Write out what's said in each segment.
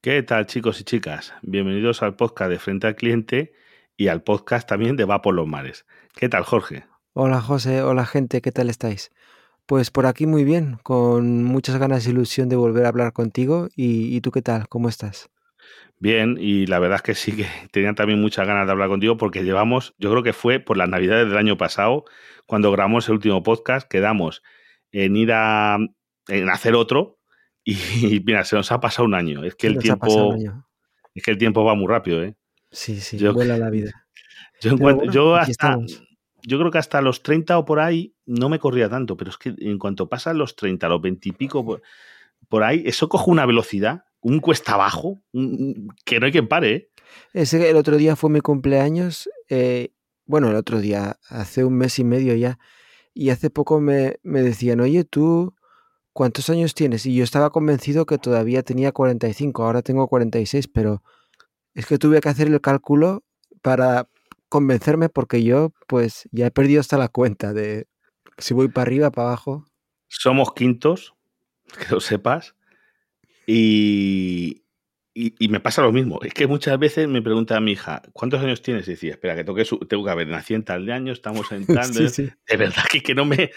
¿Qué tal chicos y chicas? Bienvenidos al podcast de Frente al Cliente y al podcast también de Va por los Mares. ¿Qué tal Jorge? Hola José, hola gente, ¿qué tal estáis? Pues por aquí muy bien, con muchas ganas y ilusión de volver a hablar contigo. ¿Y, tú qué tal? ¿Cómo estás? Bien, y la verdad es que sí que tenía también muchas ganas de hablar contigo porque llevamos, yo creo que fue por las navidades del año pasado, cuando grabamos el último podcast, quedamos en ir a en hacer otro y, mira, se nos ha pasado un año. Es que el tiempo es que el tiempo va muy rápido, ¿eh? Sí, sí, vuela la vida. Yo, hasta yo creo que hasta los 30 o por ahí no me corría tanto, pero es que en cuanto pasan los 30, los 20 y pico, por, ahí, eso coge una velocidad, un cuesta abajo, que no hay quien pare. ¿eh? Ese, el otro día fue mi cumpleaños, eh, bueno, el otro día, hace un mes y medio ya, y hace poco me, decían, oye, tú, ¿cuántos años tienes? Y yo estaba convencido que todavía tenía 45, ahora tengo 46, pero es que tuve que hacer el cálculo para, convencerme porque yo pues ya he perdido hasta la cuenta de si voy para arriba, para abajo. Somos quintos, que lo sepas, y, y, me pasa lo mismo. Es que muchas veces me pregunta a mi hija, ¿cuántos años tienes? Y decía, espera, que tengo que, tengo que haber, nací en tal de año, estamos en tal de... De verdad que, que no me...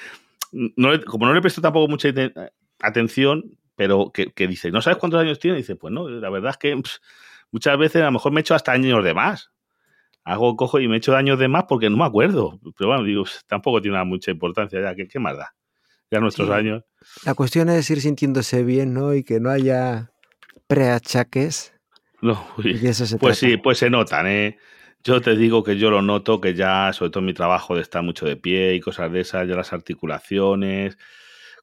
como no le presto tampoco mucha atención, pero que, que, dice, ¿no sabes cuántos años tiene? dice, pues no, la verdad es que muchas veces a lo mejor me he hecho hasta años de más hago, cojo y me echo daños de más porque no me acuerdo. Pero bueno, digo, tampoco tiene mucha importancia ya. ¿Qué, qué más da? Ya nuestros años. La cuestión es ir sintiéndose bien, ¿no? Y que no haya preachaques. No, pues sí, pues se notan, ¿eh? Yo te digo que yo lo noto, que ya, sobre todo en mi trabajo de estar mucho de pie y cosas de esas, ya las articulaciones,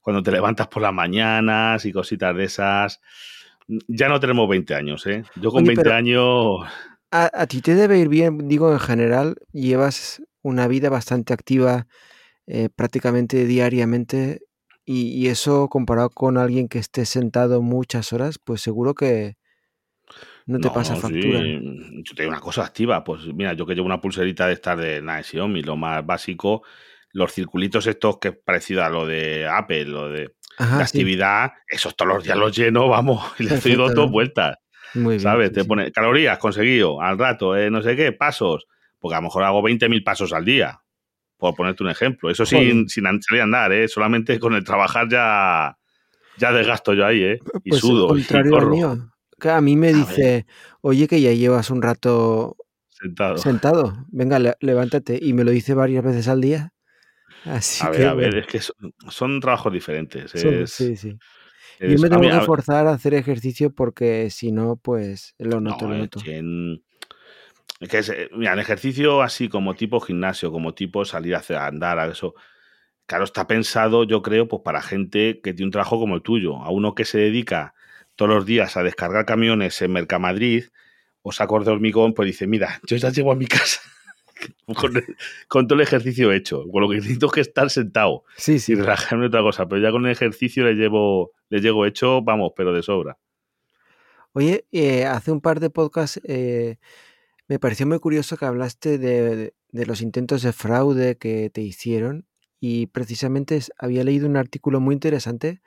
cuando te levantas por las mañanas y cositas de esas, ya no tenemos 20 años, ¿eh? Yo con 20 años a, ti te debe ir bien, digo en general, llevas una vida bastante activa eh, prácticamente diariamente y, eso comparado con alguien que esté sentado muchas horas, pues seguro que no te pasa factura. Yo tengo una cosa activa, pues mira, yo que llevo una pulserita de estar de nada Xiaomi, lo más básico, los circulitos estos que es parecido a lo de Apple, lo de la actividad, esos todos los días los lleno, vamos, y le estoy dando dos vueltas. Muy ¿Sabes? Te pone calorías conseguido, al rato, eh, no sé qué, pasos. Porque a lo mejor hago 20.000 pasos al día, por ponerte un ejemplo. Eso sin, sin salir a andar, ¿eh? Solamente con el trabajar ya, ya desgasto yo ahí, ¿eh? Y pues sudo. y mío. Que a mí me dice, oye, que ya llevas un rato sentado. Sentado. Venga, levántate. Y me lo dice varias veces al día. Así a ver, a ver, es que son, trabajos diferentes. sí, sí. Yo me tengo que forzar a hacer ejercicio porque si no, pues lo noto, lo noto. En, que eh, mira, el ejercicio así como tipo gimnasio, como tipo salir a andar, a eso, claro, está pensado, yo creo, pues para gente que tiene un trabajo como el tuyo, a uno que se dedica todos los días a descargar camiones en Mercamadrid o sacos de hormigón, pues dice, mira, yo ya llego a mi casa con, todo el ejercicio hecho. Con lo que necesito es que estar sentado sí, sí. y relajarme otra cosa. Pero ya con el ejercicio le llevo, le llego hecho, vamos, pero de sobra. Oye, eh, hace un par de podcasts eh, me pareció muy curioso que hablaste de, los intentos de fraude que te hicieron y precisamente había leído un artículo muy interesante,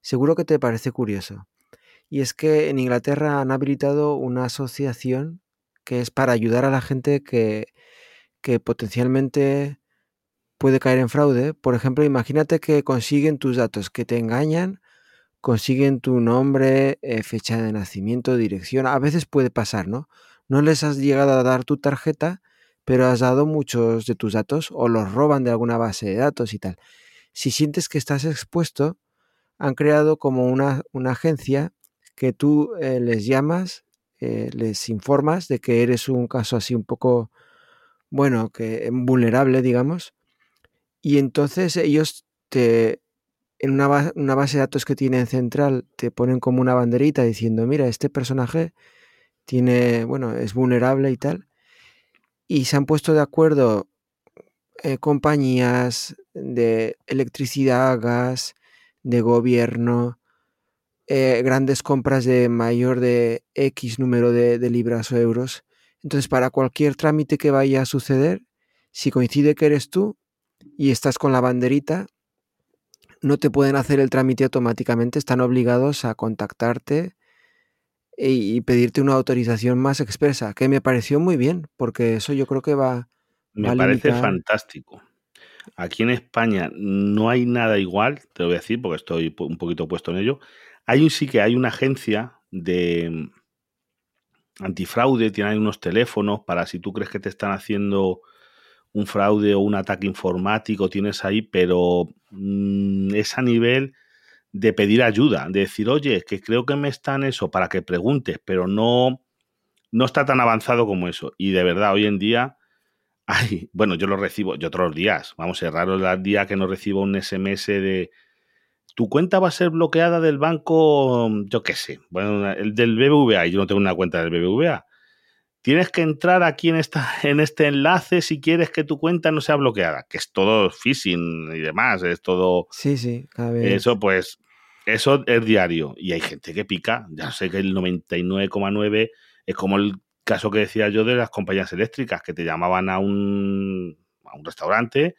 seguro que te parece curioso. Y es que en Inglaterra han habilitado una asociación que es para ayudar a la gente que que potencialmente puede caer en fraude. Por ejemplo, imagínate que consiguen tus datos, que te engañan, consiguen tu nombre, eh, fecha de nacimiento, dirección. A veces puede pasar, ¿no? No les has llegado a dar tu tarjeta, pero has dado muchos de tus datos o los roban de alguna base de datos y tal. Si sientes que estás expuesto, han creado como una, una agencia que tú eh, les llamas, eh, les informas de que eres un caso así un poco bueno, que vulnerable, digamos, y entonces ellos te, en una, una, base de datos que tienen central, te ponen como una banderita diciendo, mira, este personaje tiene, bueno, es vulnerable y tal, y se han puesto de acuerdo eh, compañías de electricidad, gas, de gobierno, eh, grandes compras de mayor de X número de libras o euros, entonces, para cualquier trámite que vaya a suceder, si coincide que eres tú y estás con la banderita, no te pueden hacer el trámite automáticamente, están obligados a contactarte y, pedirte una autorización más expresa, que me pareció muy bien, porque eso yo creo que va... Me parece fantástico. Aquí en España no hay nada igual, te lo voy a decir porque estoy un poquito puesto en ello. Hay un sí que hay una agencia de mm, antifraude, tienen unos teléfonos para si tú crees que te están haciendo un fraude o un ataque informático, tienes ahí, pero mm, es a nivel de pedir ayuda, de decir, oye, que creo que me están eso para que preguntes, pero no, no está tan avanzado como eso. Y de verdad, hoy en día, ay, bueno, yo lo recibo, yo otros días, vamos, es raro el día que no recibo un SMS de tu cuenta va a ser bloqueada del banco, yo qué sé, bueno, el del BBVA, y yo no tengo una cuenta del BBVA. Tienes que entrar aquí en, esta, en este enlace si quieres que tu cuenta no sea bloqueada, que es todo phishing y demás, es todo... Sí, sí, Eso pues, eso es diario. Y hay gente que pica, ya sé que el 99,9 es como el caso que decía yo de las compañías eléctricas, que te llamaban a un, a un restaurante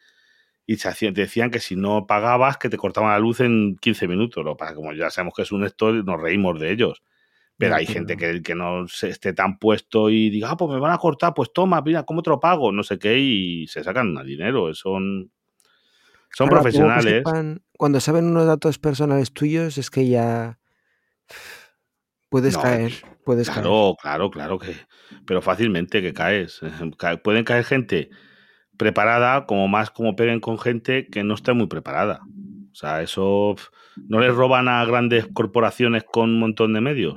y te decían que si no pagabas, que te cortaban la luz en 15 minutos. Lo para como ya sabemos que es un esto, nos reímos de ellos. Pero hay gente que, que no esté tan puesto y diga, ah, pues me van a cortar, pues toma, mira, ¿cómo te lo pago? No sé qué, y se sacan dinero. Son, son profesionales. cuando saben unos datos personales tuyos, es que ya puedes caer. Puedes claro, claro, claro que. Pero fácilmente que caes. Pueden caer gente preparada, como más como peguen con gente que no esté muy preparada. O sea, eso no les roban a grandes corporaciones con un montón de medios.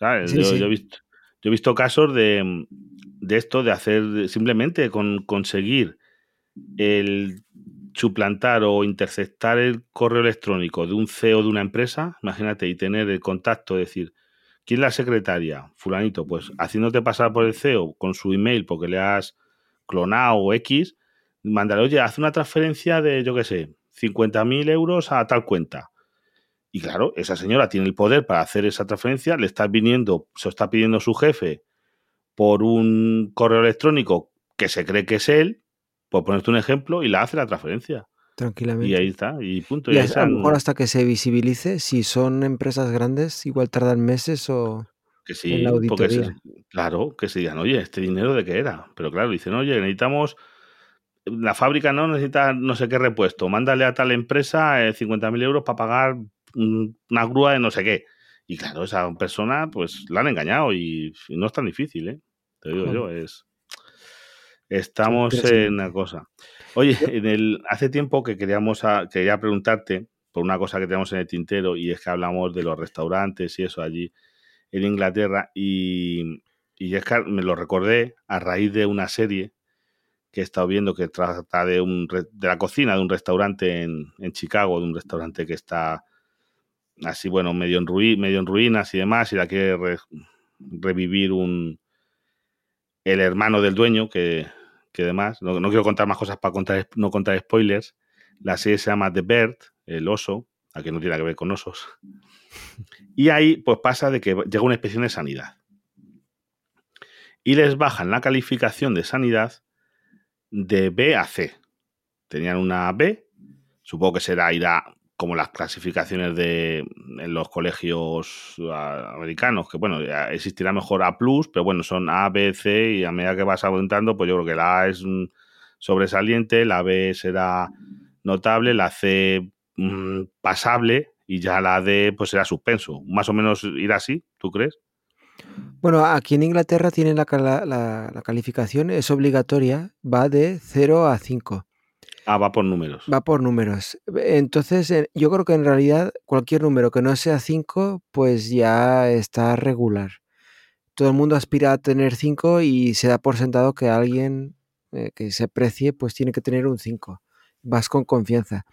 yo, he visto, yo, he visto, casos de, de esto, de hacer simplemente con conseguir el suplantar o interceptar el correo electrónico de un CEO de una empresa, imagínate, y tener el contacto, decir, ¿quién es la secretaria? Fulanito, pues haciéndote pasar por el CEO con su email porque le has clonado o X, mandarle, oye, haz una transferencia de, yo qué sé, 50.000 euros a tal cuenta. Y claro, esa señora tiene el poder para hacer esa transferencia, le está viniendo, se está pidiendo su jefe por un correo electrónico que se cree que es él, por ponerte un ejemplo, y la hace la transferencia. Tranquilamente. Y ahí está, y punto. Y, a lo mejor hasta que se visibilice, si son empresas grandes, igual tardan meses o... Que sí, porque claro, que se digan, oye, ¿este dinero de qué era? Pero claro, dicen, oye, necesitamos la fábrica no necesita no sé qué repuesto, mándale a tal empresa eh, 50.000 euros para pagar una grúa de no sé qué. Y claro, esa persona pues la han engañado y, no es tan difícil, ¿eh? Te digo yo, es... Estamos en una cosa. Oye, en el, hace tiempo que queríamos quería preguntarte por una cosa que tenemos en el tintero y es que hablamos de los restaurantes y eso allí en Inglaterra y, y es que me lo recordé a raíz de una serie que he estado viendo que trata de, un, de la cocina de un restaurante en, en Chicago, de un restaurante que está así, bueno, medio en, medio en ruinas y demás, y la quiere revivir un el hermano del dueño, que, que demás, no, quiero contar más cosas para contar, no contar spoilers. La serie se llama The Bird, el oso, a que no tiene que ver con osos. Y ahí pues pasa de que llega una inspección de sanidad. Y les bajan la calificación de sanidad de B a C. Tenían una B, supongo que será, irá como las clasificaciones de en los colegios ah, americanos, que bueno, existirá mejor A, pero bueno, son A, B, C, y a medida que vas aumentando, pues yo creo que la A es sobresaliente, la B será notable, la C mm, pasable, y ya la D pues será suspenso. Más o menos irá así, ¿tú crees? Bueno, aquí en Inglaterra tienen la, la, calificación, es obligatoria, va de 0 a 5. Ah, va por números. Va por números. Entonces, eh, yo creo que en realidad cualquier número que no sea 5, pues ya está regular. Todo el mundo aspira a tener 5 y se da por sentado que alguien eh, que se precie, pues tiene que tener un 5. Vas con confianza.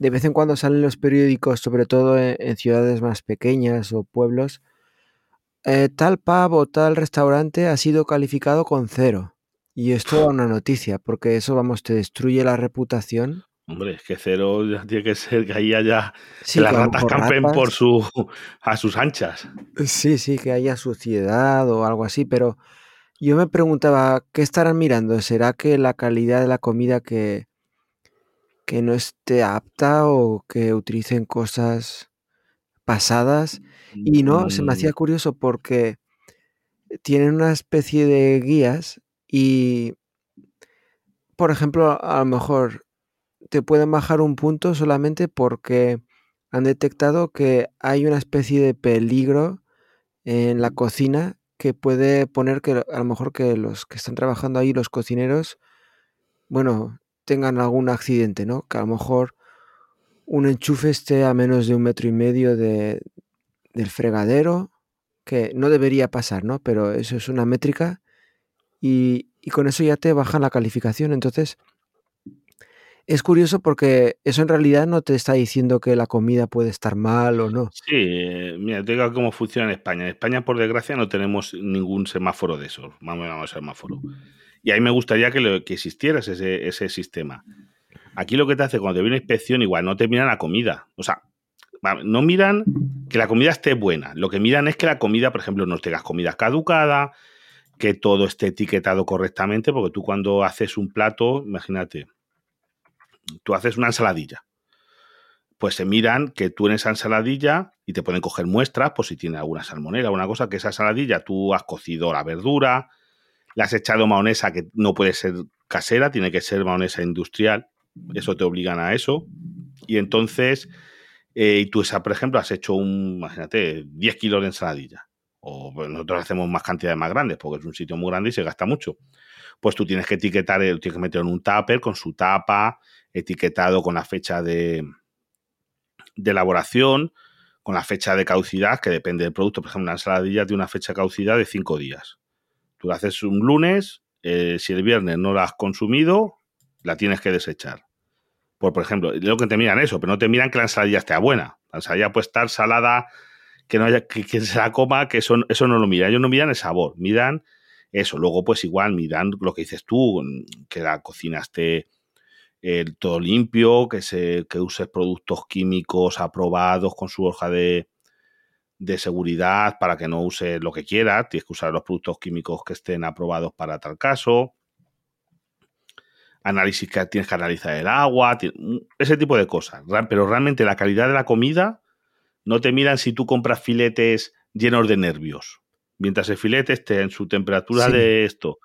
De vez en cuando salen los periódicos, sobre todo en ciudades más pequeñas o pueblos, eh, tal pub o tal restaurante ha sido calificado con cero. Y esto es una noticia, porque eso, vamos, te destruye la reputación. Hombre, es que cero ya tiene que ser que ahí haya que las ratas campen por su a sus anchas. Sí, sí, que haya suciedad o algo así, pero yo me preguntaba, ¿qué estarán mirando? ¿Será que la calidad de la comida que, que no esté apta o que utilicen cosas pasadas. Y no, se me hacía Mm, curioso porque tienen una especie de guías y, por ejemplo, a lo mejor te pueden bajar un punto solamente porque han detectado que hay una especie de peligro en la cocina que puede poner que a lo mejor que los que están trabajando ahí, los cocineros, bueno, tengan algún accidente, ¿no? Que a lo mejor un enchufe esté a menos de un metro y medio de, del fregadero, que no debería pasar, ¿no? Pero eso es una métrica y, con eso ya te bajan la calificación. Entonces, es curioso porque eso en realidad no te está diciendo que la comida puede estar mal o no. Sí, eh, mira, te digo cómo funciona en España. En España, por desgracia, no tenemos ningún semáforo de esos. Vamos a semáforo. Y ahí me gustaría que, lo, que existiera ese, sistema. Aquí lo que te hace cuando te viene inspección, igual, no te miran la comida. O sea, no miran que la comida esté buena. Lo que miran es que la comida, por ejemplo, no tengas comida caducada, que todo esté etiquetado correctamente, porque tú cuando haces un plato, imagínate, tú haces una ensaladilla. Pues se miran que tú en esa ensaladilla y te pueden coger muestras por si tiene alguna salmonera una cosa, que esa ensaladilla tú has cocido la verdura, le has echado maonesa que no puede ser casera, tiene que ser maonesa industrial, eso te obligan a eso. Y entonces, eh, y tú esa, por ejemplo, has hecho un, imagínate, 10 kilos de ensaladilla. O nosotros hacemos más cantidades más grandes porque es un sitio muy grande y se gasta mucho. Pues tú tienes que etiquetar, tienes que meter en un tupper con su tapa, etiquetado con la fecha de, de elaboración, con la fecha de caducidad, que depende del producto. Por ejemplo, una ensaladilla tiene una fecha de caducidad de 5 días. Tú la haces un lunes, eh, si el viernes no la has consumido, la tienes que desechar. Por, por ejemplo, lo que te miran eso, pero no te miran que la ensaladilla esté buena. La ensaladilla puede estar salada, que no haya, que, que se la coma, que eso, eso no lo miran. Ellos no miran el sabor, miran eso. Luego, pues igual miran lo que dices tú, que la cocina esté eh, todo limpio, que, se, que uses productos químicos aprobados con su hoja de, de seguridad para que no uses lo que quieras. Tienes que usar los productos químicos que estén aprobados para tal caso. Análisis que tienes que analizar el agua, ese tipo de cosas. Pero realmente la calidad de la comida no te miran si tú compras filetes llenos de nervios. Mientras el filete esté en su temperatura sí. de esto,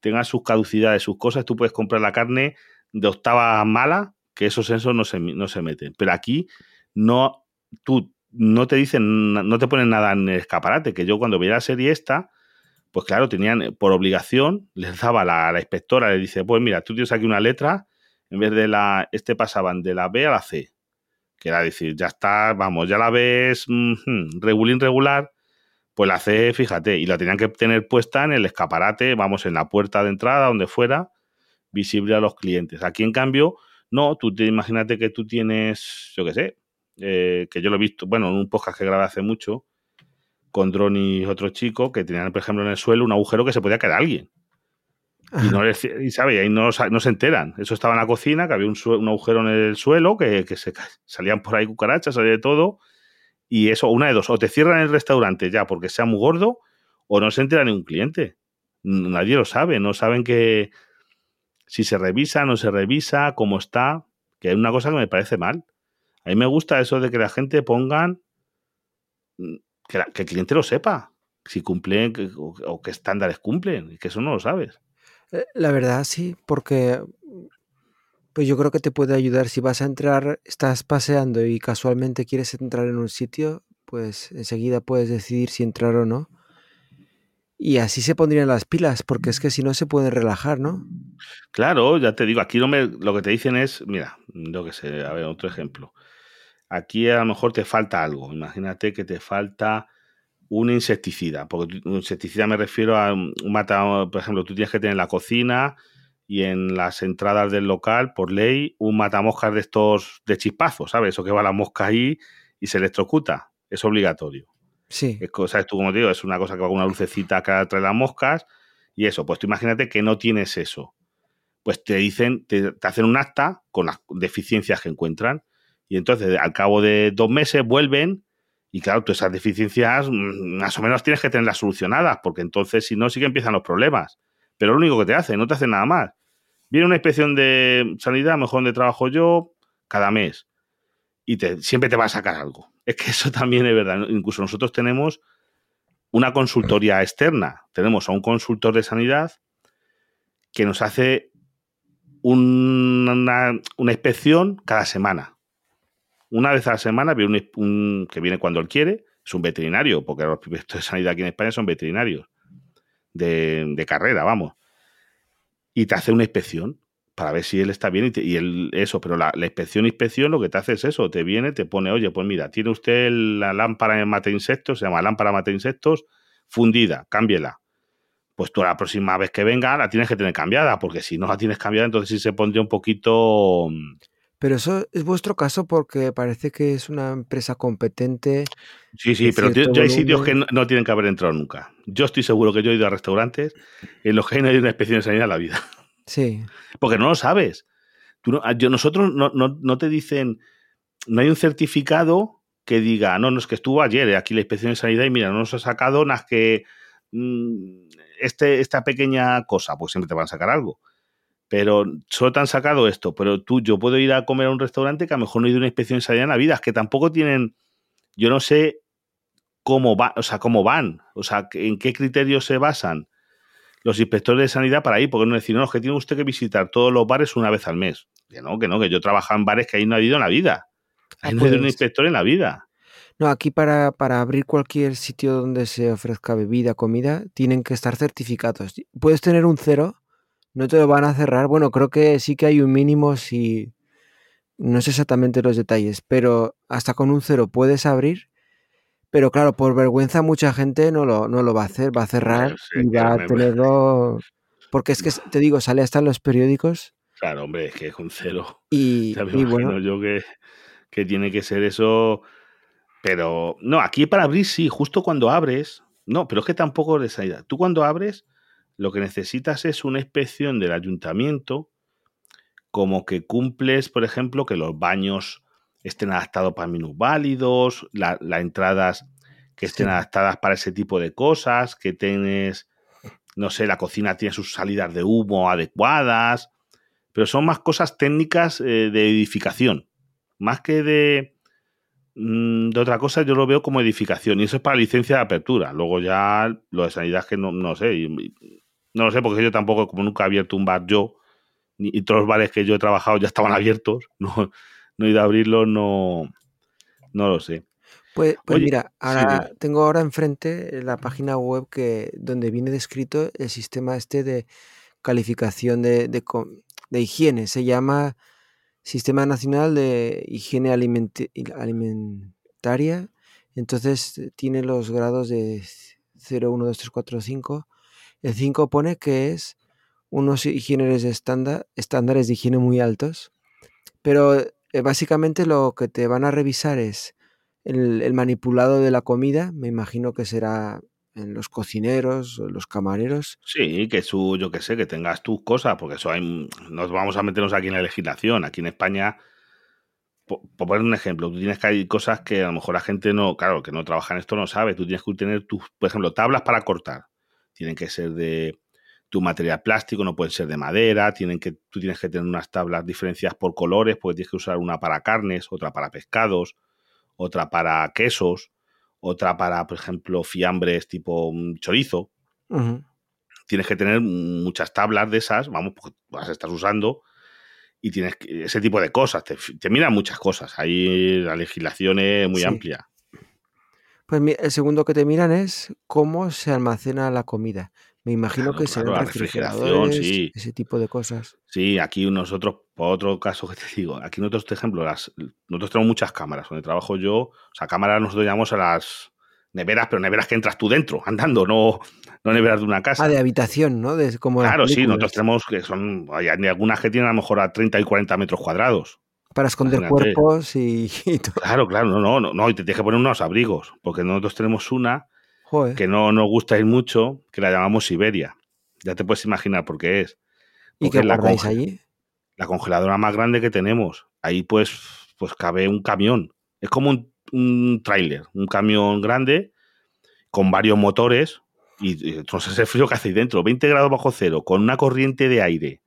tenga sus caducidades, sus cosas, tú puedes comprar la carne de octava mala, que esos sensos no se, no se meten. Pero aquí no, tú no te dicen, no te ponen nada en el escaparate, que yo cuando veía la serie esta, pues claro, tenían por obligación, les daba la, la inspectora, le dice, pues mira, tú tienes aquí una letra, en vez de la, este pasaban de la B a la C, que era decir, ya está, vamos, ya la ves mmm, regulín regular, pues la C, fíjate, y la tenían que tener puesta en el escaparate, vamos, en la puerta de entrada, donde fuera, visible a los clientes. Aquí, en cambio, no, tú te imagínate que tú tienes, yo qué sé, eh, que yo lo he visto, bueno, en un podcast que grabé hace mucho, con Dron y otro chico, que tenían, por ejemplo, en el suelo un agujero que se podía quedar alguien. Y, no les, y, ¿sabe? y ahí no, no, se enteran. Eso estaba en la cocina, que había un, un agujero en el suelo, que, que, se salían por ahí cucarachas, salía de todo. Y eso, una de dos, o te cierran el restaurante ya porque sea muy gordo, o no se entera ni un cliente. Nadie lo sabe, no saben que si se revisa, no se revisa, cómo está, que es una cosa que me parece mal. A mí me gusta eso de que la gente pongan que, la, que el cliente lo sepa, si cumplen o, o, qué estándares cumplen, y que eso no lo sabes. Eh, La verdad sí, porque pues yo creo que te puede ayudar si vas a entrar, estás paseando y casualmente quieres entrar en un sitio, pues enseguida puedes decidir si entrar o no. Y así se pondrían las pilas, porque es que si no se pueden relajar, ¿no? Claro, ya te digo, aquí no me, lo que te dicen es, mira, yo que sé, a ver, otro ejemplo. Aquí a lo mejor te falta algo. Imagínate que te falta un insecticida, porque un insecticida me refiero a un mata, por ejemplo, tú tienes que tener en la cocina y en las entradas del local, por ley, un matamoscas de estos de chispazos, ¿sabes? Eso que va la mosca ahí y se electrocuta. Es obligatorio. Sí. Es cosa, tú como te digo, es una cosa que va con una lucecita que trae las moscas y eso. Pues tú imagínate que no tienes eso. Pues te dicen, te, te hacen un acta con las deficiencias que encuentran y entonces al cabo de dos meses vuelven y claro, tú esas deficiencias mm, más o menos tienes que tenerlas solucionadas, porque entonces si no sí que empiezan los problemas. Pero lo único que te hace, no te hace nada más. Viene una inspección de sanidad, mejor donde trabajo yo, cada mes. Y te, siempre te va a sacar algo. Es que eso también es verdad. Incluso nosotros tenemos una consultoría externa. Tenemos a un consultor de sanidad que nos hace una, una inspección cada semana. Una vez a la semana viene un, que viene cuando él quiere, es un veterinario, porque los inspectores de sanidad aquí en España son veterinarios de, carrera, vamos. Y te hace una inspección para ver si él está bien y, él, eso, pero la, inspección, inspección, lo que te hace es eso, te viene, te pone, oye, pues mira, tiene usted la lámpara de mate insectos, se llama lámpara mate insectos, fundida, cámbiela. Pues tú la próxima vez que venga la tienes que tener cambiada, porque si no la tienes cambiada, entonces sí se pondría un poquito mm, pero eso es vuestro caso porque parece que es una empresa competente. Sí, sí, pero yo, hay sitios que no, tienen que haber entrado nunca. Yo estoy seguro que yo he ido a restaurantes en los que no hay una inspección de sanidad en la vida. Sí. Porque no lo sabes. Tú yo, nosotros no, no, te dicen, no hay un certificado que diga, no, no es que estuvo ayer eh, aquí la inspección de sanidad y mira, no nos ha sacado nada que mm, este, esta pequeña cosa, pues siempre te van a sacar algo pero solo te han sacado esto, pero tú, yo puedo ir a comer a un restaurante que a lo mejor no he ido a una inspección de sanidad en la vida, es que tampoco tienen, yo no sé cómo va, o sea, cómo van, o sea, en qué criterios se basan los inspectores de sanidad para ir, porque no decir, no, es que tiene usted que visitar todos los bares una vez al mes. Que no, que no, que yo trabajo en bares que ahí no ha habido en la vida. Ahí no ha habido un pues inspector en la vida. No, aquí para, para abrir cualquier sitio donde se ofrezca bebida, comida, tienen que estar certificados. Puedes tener un cero, no te lo van a cerrar. Bueno, creo que sí que hay un mínimo si... No sé exactamente los detalles, pero hasta con un cero puedes abrir. Pero claro, por vergüenza mucha gente no lo, no lo va a hacer, va a cerrar y va a tenerlo... Porque es que, te digo, sale hasta en los periódicos. Claro, hombre, es que es un cero. Y, bueno, yo que, que tiene que ser eso... Pero no, aquí para abrir sí, justo cuando abres, no, pero es que tampoco de salida. Tú cuando abres, lo que necesitas es una inspección del ayuntamiento, como que cumples, por ejemplo, que los baños estén adaptados para minusválidos, las entradas que estén adaptadas para ese tipo de cosas, que tienes, no sé, la cocina tiene sus salidas de humo adecuadas, pero son más cosas técnicas eh, de edificación, más que de, mm, de otra cosa, yo lo veo como edificación, y eso es para licencia de apertura. Luego ya lo de sanidad que no, no sé, no lo sé, porque yo tampoco, como nunca he abierto un bar yo, y todos los bares que yo he trabajado ya estaban abiertos, no, no he ido a abrirlos, no, no lo sé. Pues, pues mira, ahora tengo ahora enfrente la página web que donde viene descrito el sistema este de calificación de, de, de higiene. Se llama Sistema Nacional de Higiene Alimentaria. Entonces tiene los grados de 0, 1, 2, 3, 4, 5 el 5 pone que es unos higienes estándar, estándares de higiene muy altos, pero eh, básicamente lo que te van a revisar es el, manipulado de la comida, me imagino que será en los cocineros, los camareros. Sí, que su, yo que sé, que tengas tus cosas, porque eso hay, nos vamos a meternos aquí en la legislación. Aquí en España, por, poner un ejemplo, tú tienes que hay cosas que a lo mejor la gente no, claro, que no trabaja en esto no sabe. Tú tienes que tener tus, por ejemplo, tablas para cortar tienen que ser de tu material plástico, no pueden ser de madera, tienen que, tú tienes que tener unas tablas diferenciadas por colores, porque tienes que usar una para carnes, otra para pescados, otra para quesos, otra para, por ejemplo, fiambres tipo un chorizo. Tienes que tener muchas tablas de esas, vamos, porque las estás usando y tienes ese tipo de cosas. Te, miran muchas cosas. Ahí la legislación es muy amplia. Pues el segundo que te miran es cómo se almacena la comida. Me imagino que será claro, refrigeración, sí. ese tipo de cosas. Sí, aquí nosotros, por otro caso que te digo, aquí nosotros, por ejemplo, las, nosotros tenemos muchas cámaras. Donde trabajo yo, o sea, cámaras nosotros llamamos a las neveras, pero neveras que entras tú dentro, andando, no, no neveras de una casa. Ah, de habitación, ¿no? De, como claro, sí, nosotros tenemos que son, hay algunas que tienen a lo mejor a 30 y 40 metros cuadrados. Para esconder cuerpos y, todo. Claro, claro, no, no, no, no, y te tienes que poner unos abrigos, porque nosotros tenemos una que no nos gusta ir mucho, que la llamamos Siberia. Ya te puedes imaginar por qué es. ¿Y qué guardáis allí? La congeladora más grande que tenemos. Ahí pues, pues cabe un camión. Es como un, un tráiler, un camión grande con varios motores y entonces el frío que hace ahí dentro, 20 grados bajo cero, con una corriente de aire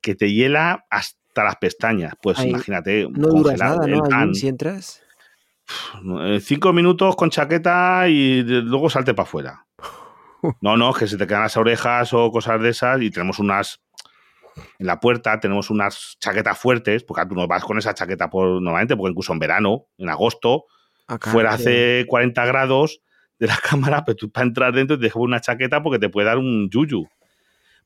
que te hiela hasta las pestañas. Pues imagínate, no duras nada, ¿no? si entras. Cinco minutos con chaqueta y luego salte para afuera. No, no, que se te quedan las orejas o cosas de esas y tenemos unas en la puerta tenemos unas chaquetas fuertes, porque tú no vas con esa chaqueta por, normalmente, porque incluso en verano, en agosto, fuera hace 40 grados de la cámara, pero tú para entrar dentro te dejas una chaqueta porque te puede dar un yuyu.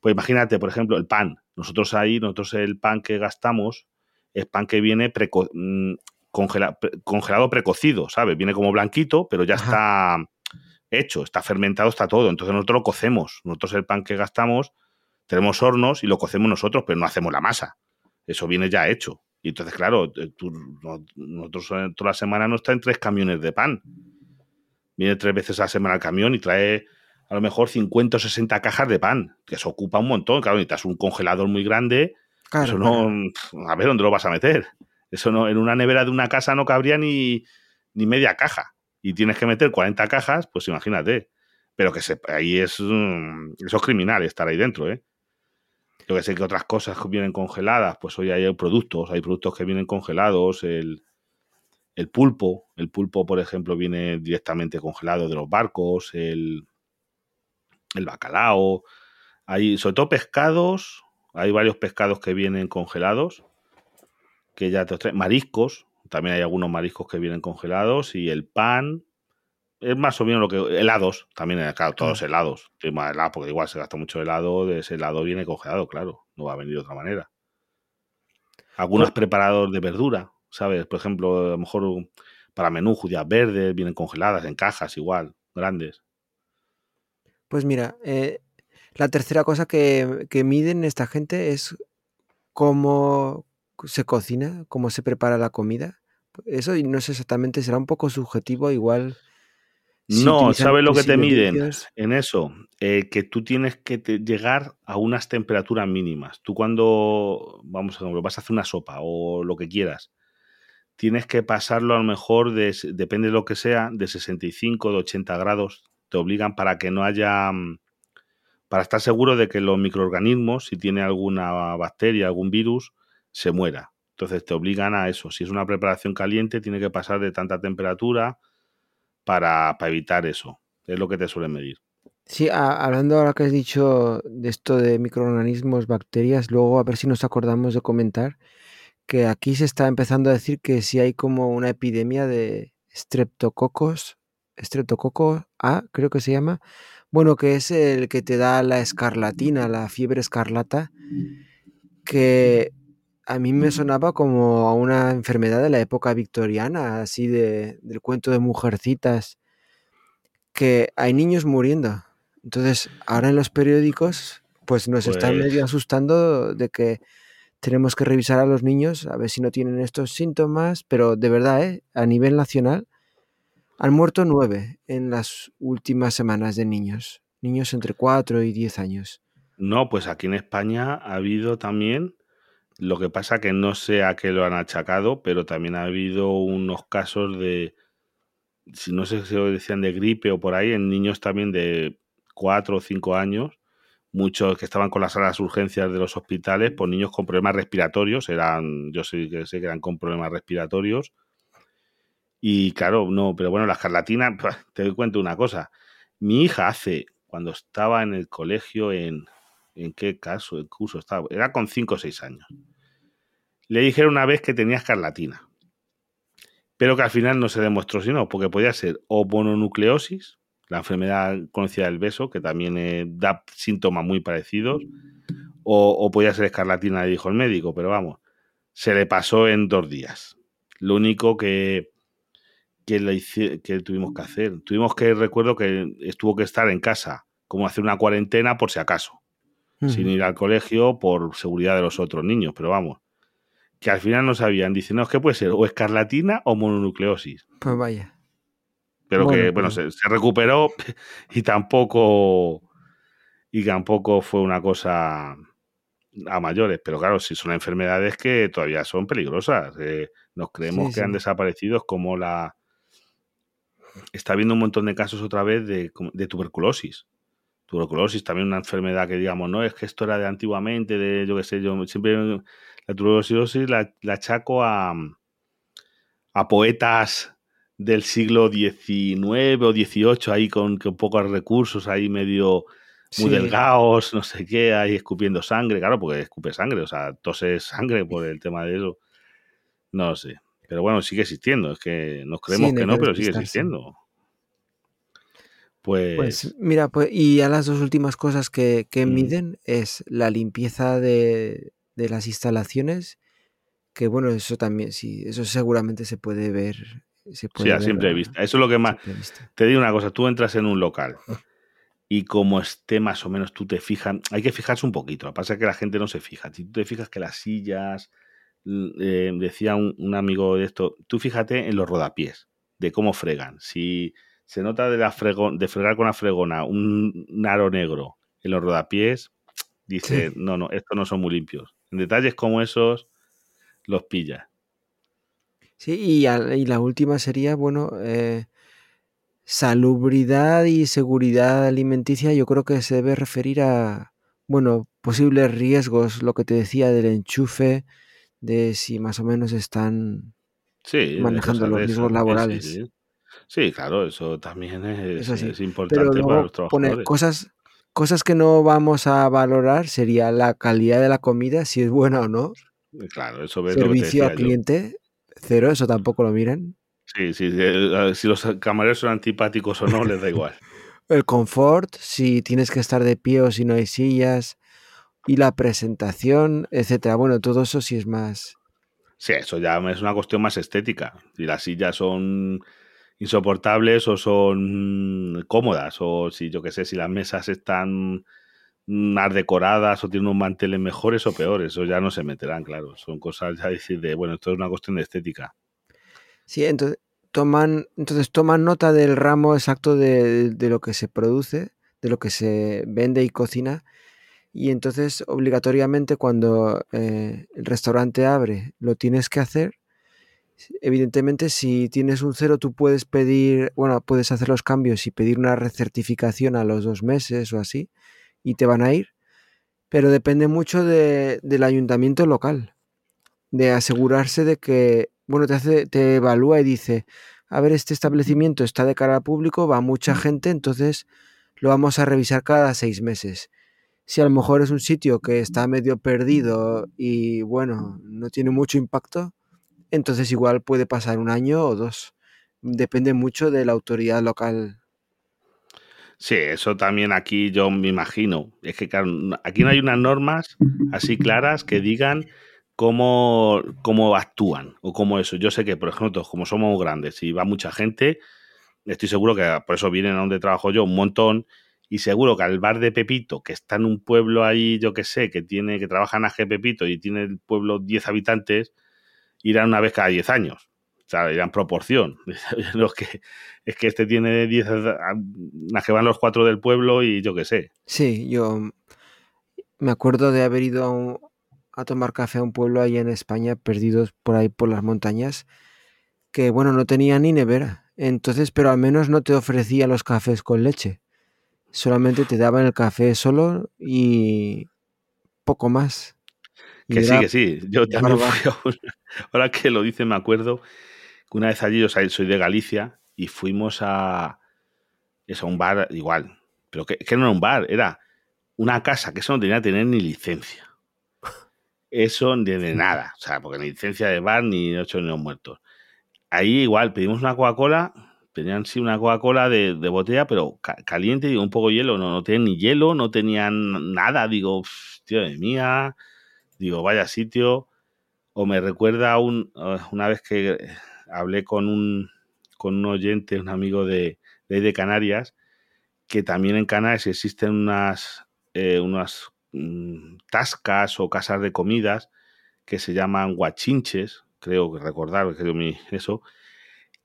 Pues imagínate, por ejemplo, el pan. Nosotros ahí, nosotros el pan que gastamos es pan que viene mm, congelado precocido, ¿sabes? Viene como blanquito, pero ya está hecho, está fermentado, está todo. Entonces nosotros lo cocemos. Nosotros el pan que gastamos tenemos hornos y lo cocemos nosotros, pero no hacemos la masa. Eso viene ya hecho. Y entonces, claro, eh, nosotros eh, toda la semana nos traen tres camiones de pan. Viene tres veces a la semana el camión y trae a lo mejor 50 o 60 cajas de pan, que eso ocupa un montón. Claro, necesitas un congelador muy grande. eso no. A ver dónde lo vas a meter. Eso no, en una nevera de una casa no cabría ni, ni media caja. Y tienes que meter 40 cajas, pues imagínate. Pero que se, ahí es. Mm, eso es criminal estar ahí dentro, ¿eh? Yo que sé que otras cosas vienen congeladas, pues hoy hay productos, hay productos que vienen congelados, el, pulpo, el pulpo, por ejemplo, viene directamente congelado de los barcos, el, el bacalao, hay sobre todo pescados, hay varios pescados que vienen congelados, que ya te traen, mariscos, también hay algunos mariscos que vienen congelados y el pan, es más o menos lo que. Helados, también, claro, todos helados. helado, porque igual se gasta mucho helado, ese helado viene congelado, claro. No va a venir de otra manera. Algunos preparados de verdura, ¿sabes? Por ejemplo, a lo mejor para menú, judías verdes, vienen congeladas en cajas igual, grandes. Pues mira, eh, la tercera cosa que, que miden esta gente es cómo se cocina, cómo se prepara la comida. Eso no sé exactamente, será un poco subjetivo, igual no, ¿sabes lo que te miden en eso? Eh, que tú tienes que llegar a unas temperaturas mínimas. Tú cuando, vamos a ejemplo, vas a hacer una sopa o lo que quieras, tienes que pasarlo a lo mejor, de, depende de lo que sea, de 65, de 80 grados. Te obligan para que no haya, mm, para estar seguro de que los microorganismos, si tiene alguna bacteria, algún virus, se muera. Entonces te obligan a eso. Si es una preparación caliente, tiene que pasar de tanta temperatura para, evitar eso. Es lo que te suelen medir. Sí, hablando ahora que has dicho de esto de microorganismos, bacterias, luego a ver si nos acordamos de comentar que aquí se está empezando a decir que si hay como una epidemia de streptococos, streptococo A, creo que se llama, bueno, que es el que te da la escarlatina, la fiebre escarlata, que a mí me sonaba como a una enfermedad de la época victoriana, así de, del cuento de mujercitas, que hay niños muriendo. Entonces, ahora en los periódicos, pues nos están medio pues asustando de que tenemos que revisar a los niños a ver si no tienen estos síntomas, pero de verdad, ¿eh? a nivel nacional, han muerto nueve en las últimas semanas de niños, niños entre cuatro y diez años. No, pues aquí en España ha habido también lo que pasa que no sé a qué lo han achacado, pero también ha habido unos casos de, si no sé si lo decían de gripe o por ahí, en niños también de 4 o 5 años, muchos que estaban con las salas de urgencias de los hospitales, por niños con problemas respiratorios, eran, yo sé que sé que eran con problemas respiratorios. Y claro, no, pero bueno, la escarlatina, te doy cuenta una cosa. Mi hija hace, cuando estaba en el colegio en, ¿en qué caso, el curso estaba? Era con 5 o 6 años le dijeron una vez que tenía escarlatina, pero que al final no se demostró si no, porque podía ser o mononucleosis, la enfermedad conocida del beso, que también eh, da síntomas muy parecidos, o, podía ser escarlatina, le dijo el médico, pero vamos, se le pasó en dos días. Lo único que, que, tuvimos que hacer, tuvimos que, recuerdo que estuvo que estar en casa, como hacer una cuarentena por si acaso, sin ir al colegio por seguridad de los otros niños, pero vamos, que al final no sabían. Dicen, no, es que puede ser o escarlatina o mononucleosis. Pues vaya. Pero que, bueno, pues se, recuperó y tampoco. Y tampoco fue una cosa a mayores. Pero claro, si son enfermedades que todavía son peligrosas. Eh, nos creemos que han desaparecido, como la. Está habiendo un montón de casos otra vez de, de tuberculosis. tuberculosis, también una enfermedad que digamos, no, es que esto era de antiguamente, de yo qué sé, yo siempre la tuberculosis la, la achaco a, a poetas del siglo XIX o XVIII, ahí con, con pocos recursos, ahí medio muy delgados, no sé qué, ahí escupiendo sangre, claro, porque escupe sangre, o sea, tose sangre por el tema de eso. No sé. Pero bueno, sigue existiendo, es que nos creemos que no, pero sigue existiendo. Pues... pues... mira, pues, y a las dos últimas cosas que, que miden es la limpieza de, de, las instalaciones, que bueno, eso también, sí, eso seguramente se puede ver. Se puede sí, a simple vista. Eso es lo que más... Te digo una cosa, tú entras en un local y como esté más o menos tú te fijas, hay que fijarse un poquito, lo que pasa es que la gente no se fija. Si tú te fijas que las sillas, eh, decía un, amigo de esto, tú fíjate en los rodapiés, de cómo fregan. Si se nota de, la de fregar con la fregona un, aro negro en los rodapiés, dice, no, no, estos no son muy limpios. En detalles como esos, los pilla. Sí, y, y la última sería, bueno, eh, Salubridad y seguridad alimenticia yo creo que se debe referir a, bueno, posibles riesgos, lo que te decía del enchufe, de si más o menos están manejando los riesgos laborales. Sí, claro, eso también es, importante para los trabajadores. cosas, cosas que no vamos a valorar sería la calidad de la comida, si es buena o no. Claro, eso ves Servicio al cliente, cero, eso tampoco lo miran. Sí, sí, eh, si los camareros son antipáticos o no, les da igual. El confort, si tienes que estar de pie o si no hay sillas, y la presentación, etcétera. Bueno, todo eso sí es más. Sí, eso ya es una cuestión más estética. Si las sillas son insoportables o son cómodas, o si yo qué sé, si las mesas están más decoradas o tienen unos manteles mejores o peores, eso ya no se meterán, claro. Son cosas ya decir de, bueno, esto es una cuestión de estética. Sí, entonces toman, entonces toman nota del ramo exacto de, lo que se produce, de lo que se vende y cocina. Y entonces obligatoriamente cuando eh, el restaurante abre lo tienes que hacer. Evidentemente si tienes un cero tú puedes pedir, bueno, puedes hacer los cambios y pedir una recertificación a los dos meses o así y te van a ir. Pero depende mucho del ayuntamiento local, de asegurarse de que bueno, te, hace, te evalúa y dice, a ver, este establecimiento está de cara al público, va mucha gente, entonces lo vamos a revisar cada seis meses. Si a lo mejor es un sitio que está medio perdido y bueno, no tiene mucho impacto, entonces igual puede pasar un año o dos. Depende mucho de la autoridad local. Sí, eso también aquí yo me imagino. Es que aquí no hay unas normas así claras que digan cómo, cómo actúan o cómo eso. Yo sé que, por ejemplo, como somos grandes y va mucha gente, estoy seguro que por eso vienen a donde trabajo yo un montón y seguro que al bar de Pepito, que está en un pueblo ahí, yo que sé, que tiene que trabaja en Pepito y tiene el pueblo 10 habitantes, irán una vez cada 10 años. O sea, irán proporción. Los que, es que este tiene 10, a van los cuatro del pueblo y yo que sé. Sí, yo me acuerdo de haber ido a tomar café a un pueblo ahí en España, perdidos por ahí por las montañas, que bueno, no tenía ni nevera. Entonces, pero al menos no te ofrecía los cafés con leche. Solamente te daban el café solo y poco más. que sí, que sí. Yo también fui Ahora que lo dice, me acuerdo que una vez allí, yo soy de Galicia, y fuimos a. Eso, a un bar igual. Pero que, que no era un bar, era una casa que eso no tenía que tener ni licencia eso ni de nada. O sea, porque ni licencia de bar ni ocho niños muertos. Ahí igual pedimos una Coca-Cola, tenían sí una Coca-Cola de, botella, pero caliente y un poco hielo. No, no tenían ni hielo, no tenían nada. Digo, tío de mía. Digo, vaya sitio. O me recuerda un, una vez que hablé con un, con un oyente, un amigo de, de, Canarias, que también en Canarias existen unas, eh, unas Mm, tascas o casas de comidas que se llaman guachinches, creo que recordar que eso,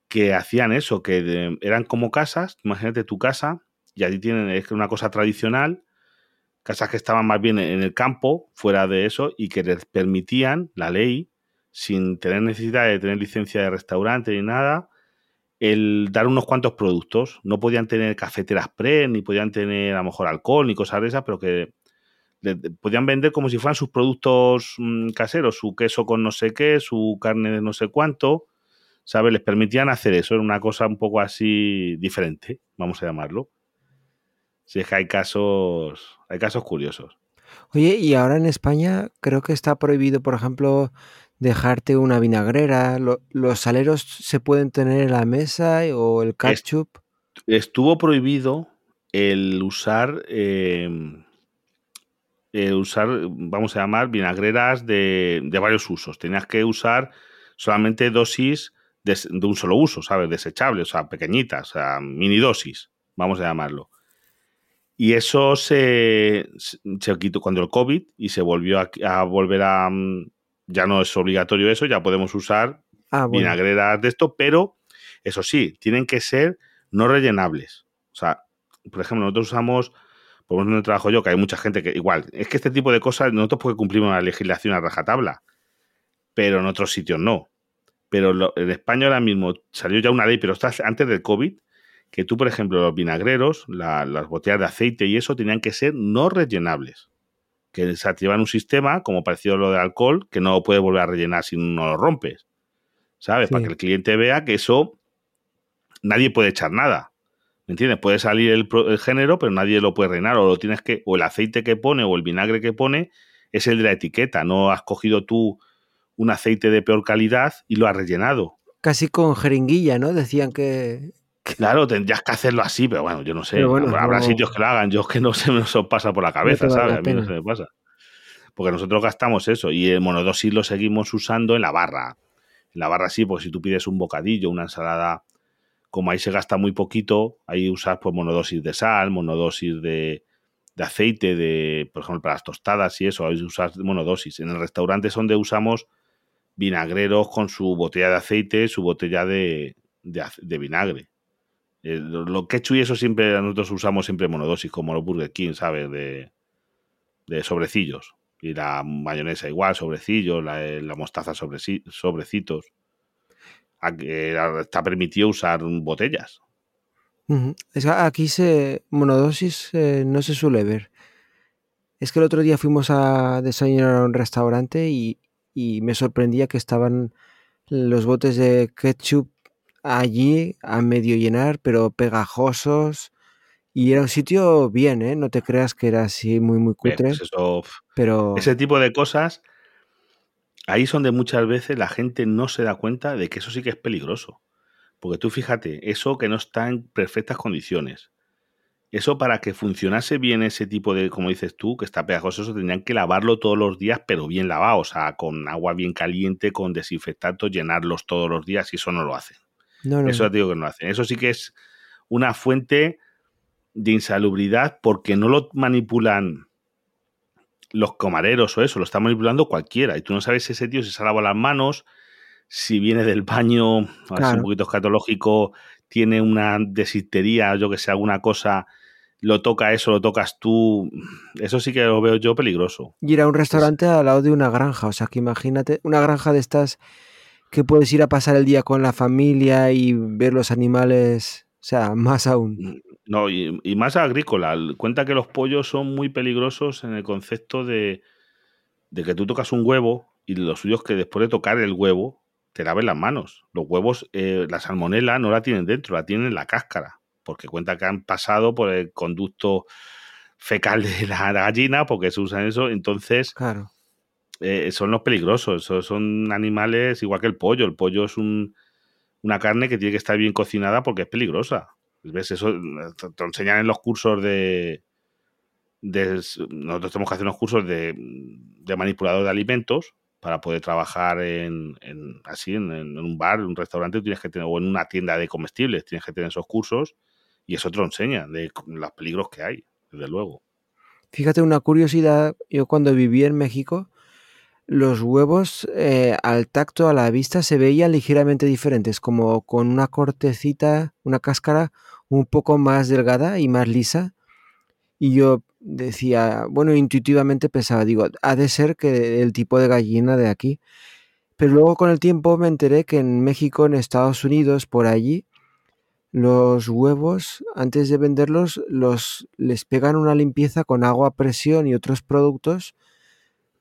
que hacían eso, que eran como casas, imagínate tu casa, y allí tienen una cosa tradicional, casas que estaban más bien en el campo, fuera de eso, y que les permitían la ley, sin tener necesidad de tener licencia de restaurante ni nada, el dar unos cuantos productos. No podían tener cafeteras pre, ni podían tener a lo mejor alcohol, ni cosas de esas, pero que podían vender como si fueran sus productos mm, caseros, su queso con no sé qué, su carne de no sé cuánto, ¿sabes? Les permitían hacer eso, era una cosa un poco así diferente, vamos a llamarlo. Si es que hay casos, hay casos curiosos. Oye, y ahora en España creo que está prohibido, por ejemplo, dejarte una vinagrera. ¿Los saleros se pueden tener en la mesa o el ketchup? Estuvo prohibido el usar, em, usar, vamos a llamar, vinagreras de, varios usos. Tenías que usar solamente dosis de, un solo uso, ¿sabes? Desechables, o sea, pequeñitas, o sea, mini dosis, vamos a llamarlo. Y eso se, se, quitó cuando el COVID y se volvió a, volver a... Mm, ya no es obligatorio eso, ya podemos usar ah, vinagreras de esto, pero eso sí, tienen que ser no rellenables. O sea, por ejemplo, nosotros usamos, por ejemplo, en el trabajo yo, que hay mucha gente que igual, es que este tipo de cosas nosotros porque cumplimos la legislación a rajatabla, pero en otros sitios no. Pero en España ahora mismo salió ya una ley, pero está antes del COVID, que tú, por ejemplo, los vinagreros, las botellas de aceite y eso tenían que ser no rellenables. Que se activan un sistema, como parecido a lo de alcohol, que no lo puedes volver a rellenar si no lo rompes. ¿Sabes? Para que el cliente vea que eso nadie puede echar nada. ¿Me entiendes? Puede salir el, el, género, pero nadie lo puede rellenar. O lo tienes que, o el aceite que pone, o el vinagre que pone, es el de la etiqueta. No has cogido tú un aceite de peor calidad y lo has rellenado. Casi con jeringuilla, ¿no? Decían que Claro, tendrías que hacerlo así, pero bueno, yo no sé. habrá sitios que lo hagan. Yo es que no se me pasa por la cabeza, ¿sabes? A mí no se me pasa. Porque nosotros gastamos eso y el monodosis lo seguimos usando en la barra. En la barra sí, porque si tú pides un bocadillo, una ensalada, como ahí se gasta muy poquito, ahí usas pues monodosis de sal, monodosis de, de aceite, de, por ejemplo, para las tostadas y eso, ahí usas monodosis. En el restaurante es donde usamos vinagreros con su botella de aceite, su botella de, de vinagre. Eh, lo, que y eso siempre nosotros usamos siempre monodosis, como los Burger King, ¿sabes? De, de sobrecillos. Y la mayonesa igual, sobrecillos, la, eh, mostaza sobre, sobrecitos. Está permitido usar botellas. Aquí se monodosis eh, no se suele ver. Es que el otro día fuimos a desayunar a un restaurante y, y me sorprendía que estaban los botes de ketchup allí a medio llenar, pero pegajosos. Y era un sitio bien, ¿eh? No te creas que era así muy, muy cutre. Pues pero... Ese tipo de cosas, ahí son de muchas veces la gente no se da cuenta de que eso sí que es peligroso. Porque tú fíjate, eso que no está en perfectas condiciones. Eso para que funcionase bien ese tipo de, como dices tú, que está pegajoso, eso tendrían que lavarlo todos los días, pero bien lavado, o sea, con agua bien caliente, con desinfectantes, llenarlos todos los días y eso no lo hacen eso te digo que no hacen. Eso sí que es una fuente de insalubridad porque no lo manipulan los camareros o eso, lo está manipulando cualquiera. Y tú no sabes si ese tío se se ha lavado las manos, si viene del baño, un poquito escatológico, tiene una desistería, yo que sé, alguna cosa, lo toca eso, lo tocas tú. Eso sí que lo veo yo peligroso. Y era un restaurante al lado de una granja, o sea que imagínate, una granja de estas que puedes ir a pasar el día con la familia y ver los animales, o sea, más aún. Mm, no, y, más agrícola. Cuenta que los pollos son muy peligrosos en el concepto de, de que tú tocas un huevo y lo suyo es que después de tocar el huevo te laves las manos. Los huevos, eh, la salmonela no la tienen dentro, la tienen en la cáscara, porque cuenta que han pasado por el conducto fecal de la gallina, porque se usan eso, entonces claro. Eh, son los peligrosos. Son animales igual que el pollo. El pollo es una carne que tiene que estar bien cocinada porque es peligrosa. ¿Ves? Eso te enseñan en los cursos de, nosotros tenemos que hacer unos cursos de, manipulador de alimentos para poder trabajar en, así en, un bar, en un restaurante, tienes que tener, o en una tienda de comestibles, tienes que tener esos cursos y eso te lo enseña de los peligros que hay, desde luego. Fíjate una curiosidad, yo cuando viví en México, los huevos eh, al tacto, a la vista, se veían ligeramente diferentes, como con una cortecita, una cáscara un poco más delgada y más lisa. Y yo decía, bueno, intuitivamente pensaba, digo, ha de ser que el tipo de gallina de aquí. Pero luego con el tiempo me enteré que en México, en Estados Unidos, por allí, los huevos, antes de venderlos, los les pegan una limpieza con agua a presión y otros productos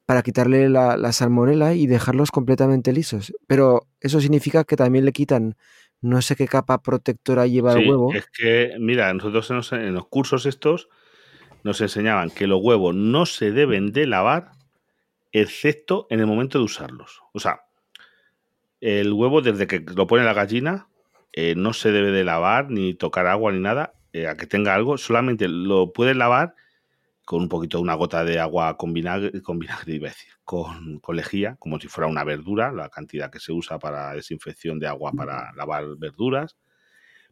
para quitarle la, la salmonela y dejarlos completamente lisos. Pero eso significa que también le quitan no sé qué capa protectora lleva el huevo. es que, mira, nosotros en los, en los cursos estos nos enseñaban que los huevos no se deben de lavar excepto en el momento de usarlos. O sea, el huevo desde que lo pone la gallina eh, no se debe de lavar ni tocar agua ni nada eh, a que tenga algo, solamente lo puedes lavar con un poquito, una gota de agua con vinagre, con vinagre iba a decir, con, con lejía, como si fuera una verdura, la cantidad que se usa para desinfección de agua para lavar verduras.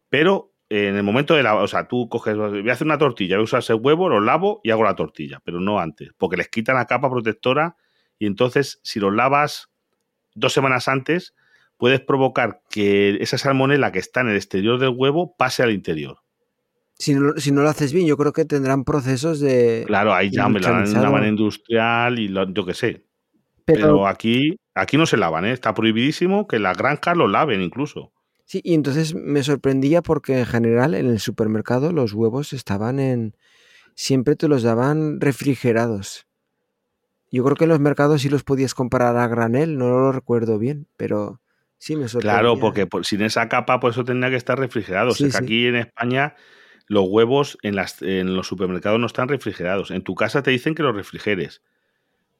Pero eh, en el momento de lavar, o sea, tú coges, voy a hacer una tortilla, voy a usar ese huevo, lo lavo y hago la tortilla, pero no antes, porque les quitan la capa protectora y entonces si los lavas dos semanas antes, puedes provocar que esa salmonela que está en el exterior del huevo pase al interior. Si no, si no lo haces bien, yo creo que tendrán procesos de... Claro, ahí ya me la dan de una industrializado. manera industrial y lo- yo qué sé. Pero, Pero, aquí, aquí no se lavan, ¿eh? Está prohibidísimo que las granjas lo laven incluso. sí, y entonces me sorprendía porque en general en el supermercado los huevos estaban en... Siempre te los daban refrigerados. Yo creo que en los mercados sí los podías comprar a granel, no lo recuerdo bien, pero sí me sorprendía. Claro, porque por- sin esa capa, por eso tendría que estar refrigerado. Sí, es que sí. aquí en España los huevos en, las, en los supermercados no están refrigerados. En tu casa te dicen que los refrigeres,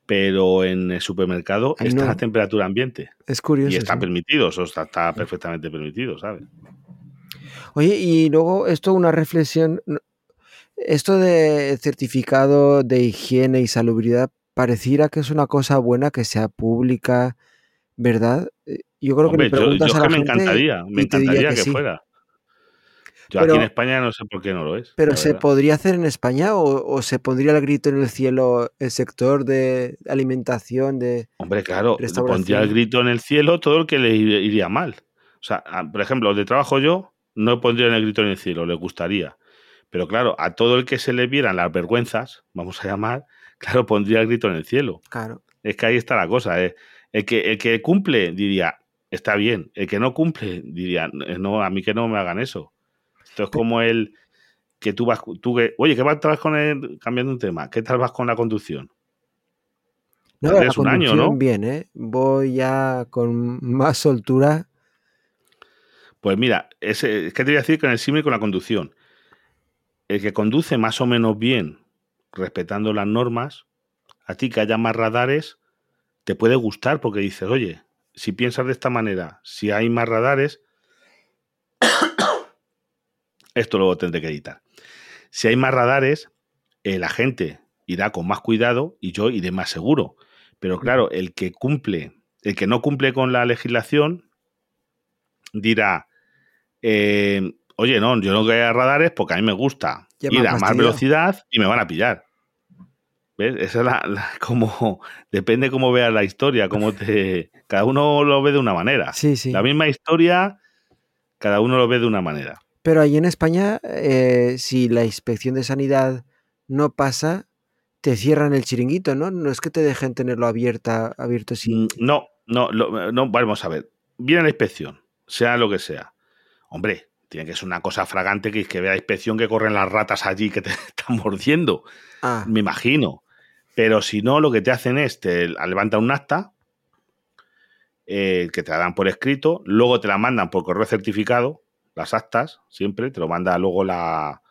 pero en el supermercado Ahí está no. a temperatura ambiente. Es curioso. Y está sí. permitido, eso está, está perfectamente permitido, ¿sabes? Oye, y luego esto una reflexión. Esto de certificado de higiene y salubridad pareciera que es una cosa buena que sea pública, ¿verdad? Eh, Yo creo Hombre, que yo, preguntas yo a que me gente encantaría, me encantaría que que, sí. fuera. Yo Pero- aquí en España no sé por qué no lo es. Pero ¿se verdad. podría hacer en España o, o se pondría el grito en el cielo el sector de alimentación de Hombre, claro, pondría el grito en el cielo todo el que le ir- iría mal. O sea, a- por ejemplo, donde trabajo yo, no pondría el grito en el cielo, le gustaría. Pero claro, a todo el que se le vieran las vergüenzas, vamos a llamar, claro, pondría el grito en el cielo. Claro. Es que ahí está la cosa. ¿eh? El, que, el que cumple diría, está bien. El que no cumple diría, no, a mí que no me hagan eso. Esto es como el que tú vas, tú que, oye, ¿qué tal vas con el, cambiando un tema, qué tal vas con la conducción? No, la tienes un año, conducción ¿no? bien, ¿eh? Voy ya con más soltura. Pues mira, ese, es que te voy a decir con el símil con la conducción. El que conduce más o menos bien, respetando las normas, a ti que haya más radares, te puede gustar porque dices, oye, si piensas de esta manera, si hay más radares, esto luego tendré que editar. Si hay más radares, eh, la gente irá con más cuidado y yo iré más seguro. Pero claro, el que cumple, el que no cumple con la legislación, dirá, eh, oye, no, yo no quiero radares porque a mí me gusta ir a más velocidad y me van a pillar. ¿Ves? Esa es la, la- como depende cómo veas la historia, cómo te cada uno lo ve de una manera. Sí, sí. La misma historia, cada uno lo ve de una manera. Pero ahí en España, eh, si la inspección de sanidad no pasa, te cierran el chiringuito, ¿no? No es que te dejen tenerlo abierta, abierto sin... Mm, No, no, lo- no, vamos a ver. Viene la inspección, sea lo que sea. Hombre, tiene que ser una cosa fragante que, que vea la inspección que corren las ratas allí que te están mordiendo. Ah, Me imagino. Pero si no, lo que te hacen es te levantan un acta eh, que te la dan por escrito, luego te la mandan por correo certificado, las actas, siempre, te lo manda luego la,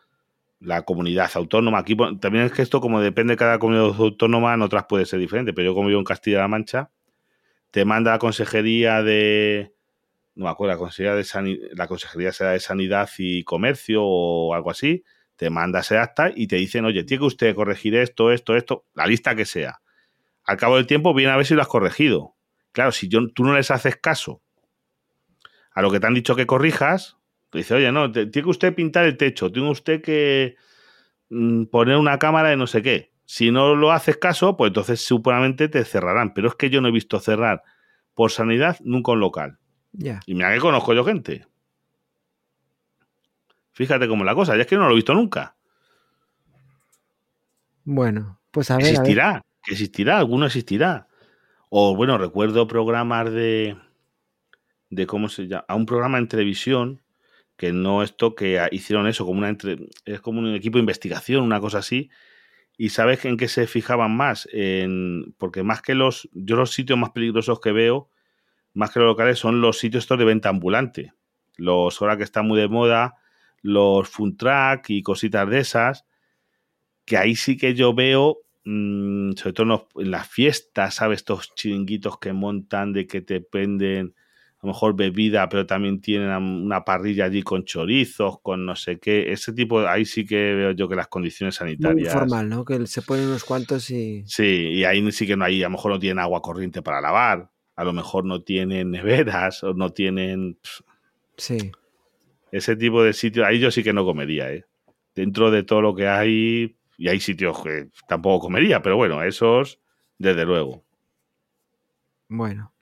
la comunidad autónoma. Aquí también es que esto, como depende de cada comunidad autónoma, en otras puede ser diferente, pero yo como vivo en Castilla-La Mancha, te manda la consejería de. No me acuerdo, la consejería de, la consejería de Sanidad y Comercio o algo así. Te manda ese acta y te dicen, oye, tiene que usted corregir esto, esto, esto, la lista que sea. Al cabo del tiempo viene a ver si lo has corregido. Claro, si yo, tú no les haces caso a lo que te han dicho que corrijas, te dice, oye, no, te- tiene que usted pintar el techo, tiene usted que mm, poner una cámara de no sé qué. Si no lo haces caso, pues entonces seguramente te cerrarán. Pero es que yo no he visto cerrar por sanidad nunca un local. ya. Y mira que conozco yo gente. Fíjate cómo la cosa, ya es que no lo he visto nunca. Bueno, pues a ver, a ver. existirá, que existirá, alguno existirá. O bueno, recuerdo programas de, de cómo se llama, a un programa en televisión que no esto que hicieron eso como una entre, es como un equipo de investigación, una cosa así. Y sabes en qué se fijaban más, en, porque más que los, yo los sitios más peligrosos que veo, más que los locales, son los sitios estos de venta ambulante. Los ahora que están muy de moda, los fun track y cositas de esas, que ahí sí que yo veo, mmm, sobre todo en, las fiestas, ¿sabes? Estos chiringuitos que montan de que te venden a lo mejor bebida, pero también tienen una parrilla allí con chorizos, con no sé qué. Ese tipo, ahí sí que veo yo que las condiciones sanitarias. Muy formal, ¿no? Que se ponen unos cuantos y. Sí, y ahí sí que no hay, a lo mejor no tienen agua corriente para lavar, a lo mejor no tienen neveras o no tienen. Sí. Ese tipo de sitios, ahí yo sí que no comería, ¿eh? Dentro de todo lo que hay, y hay sitios que tampoco comería, pero bueno, esos, desde luego. Bueno.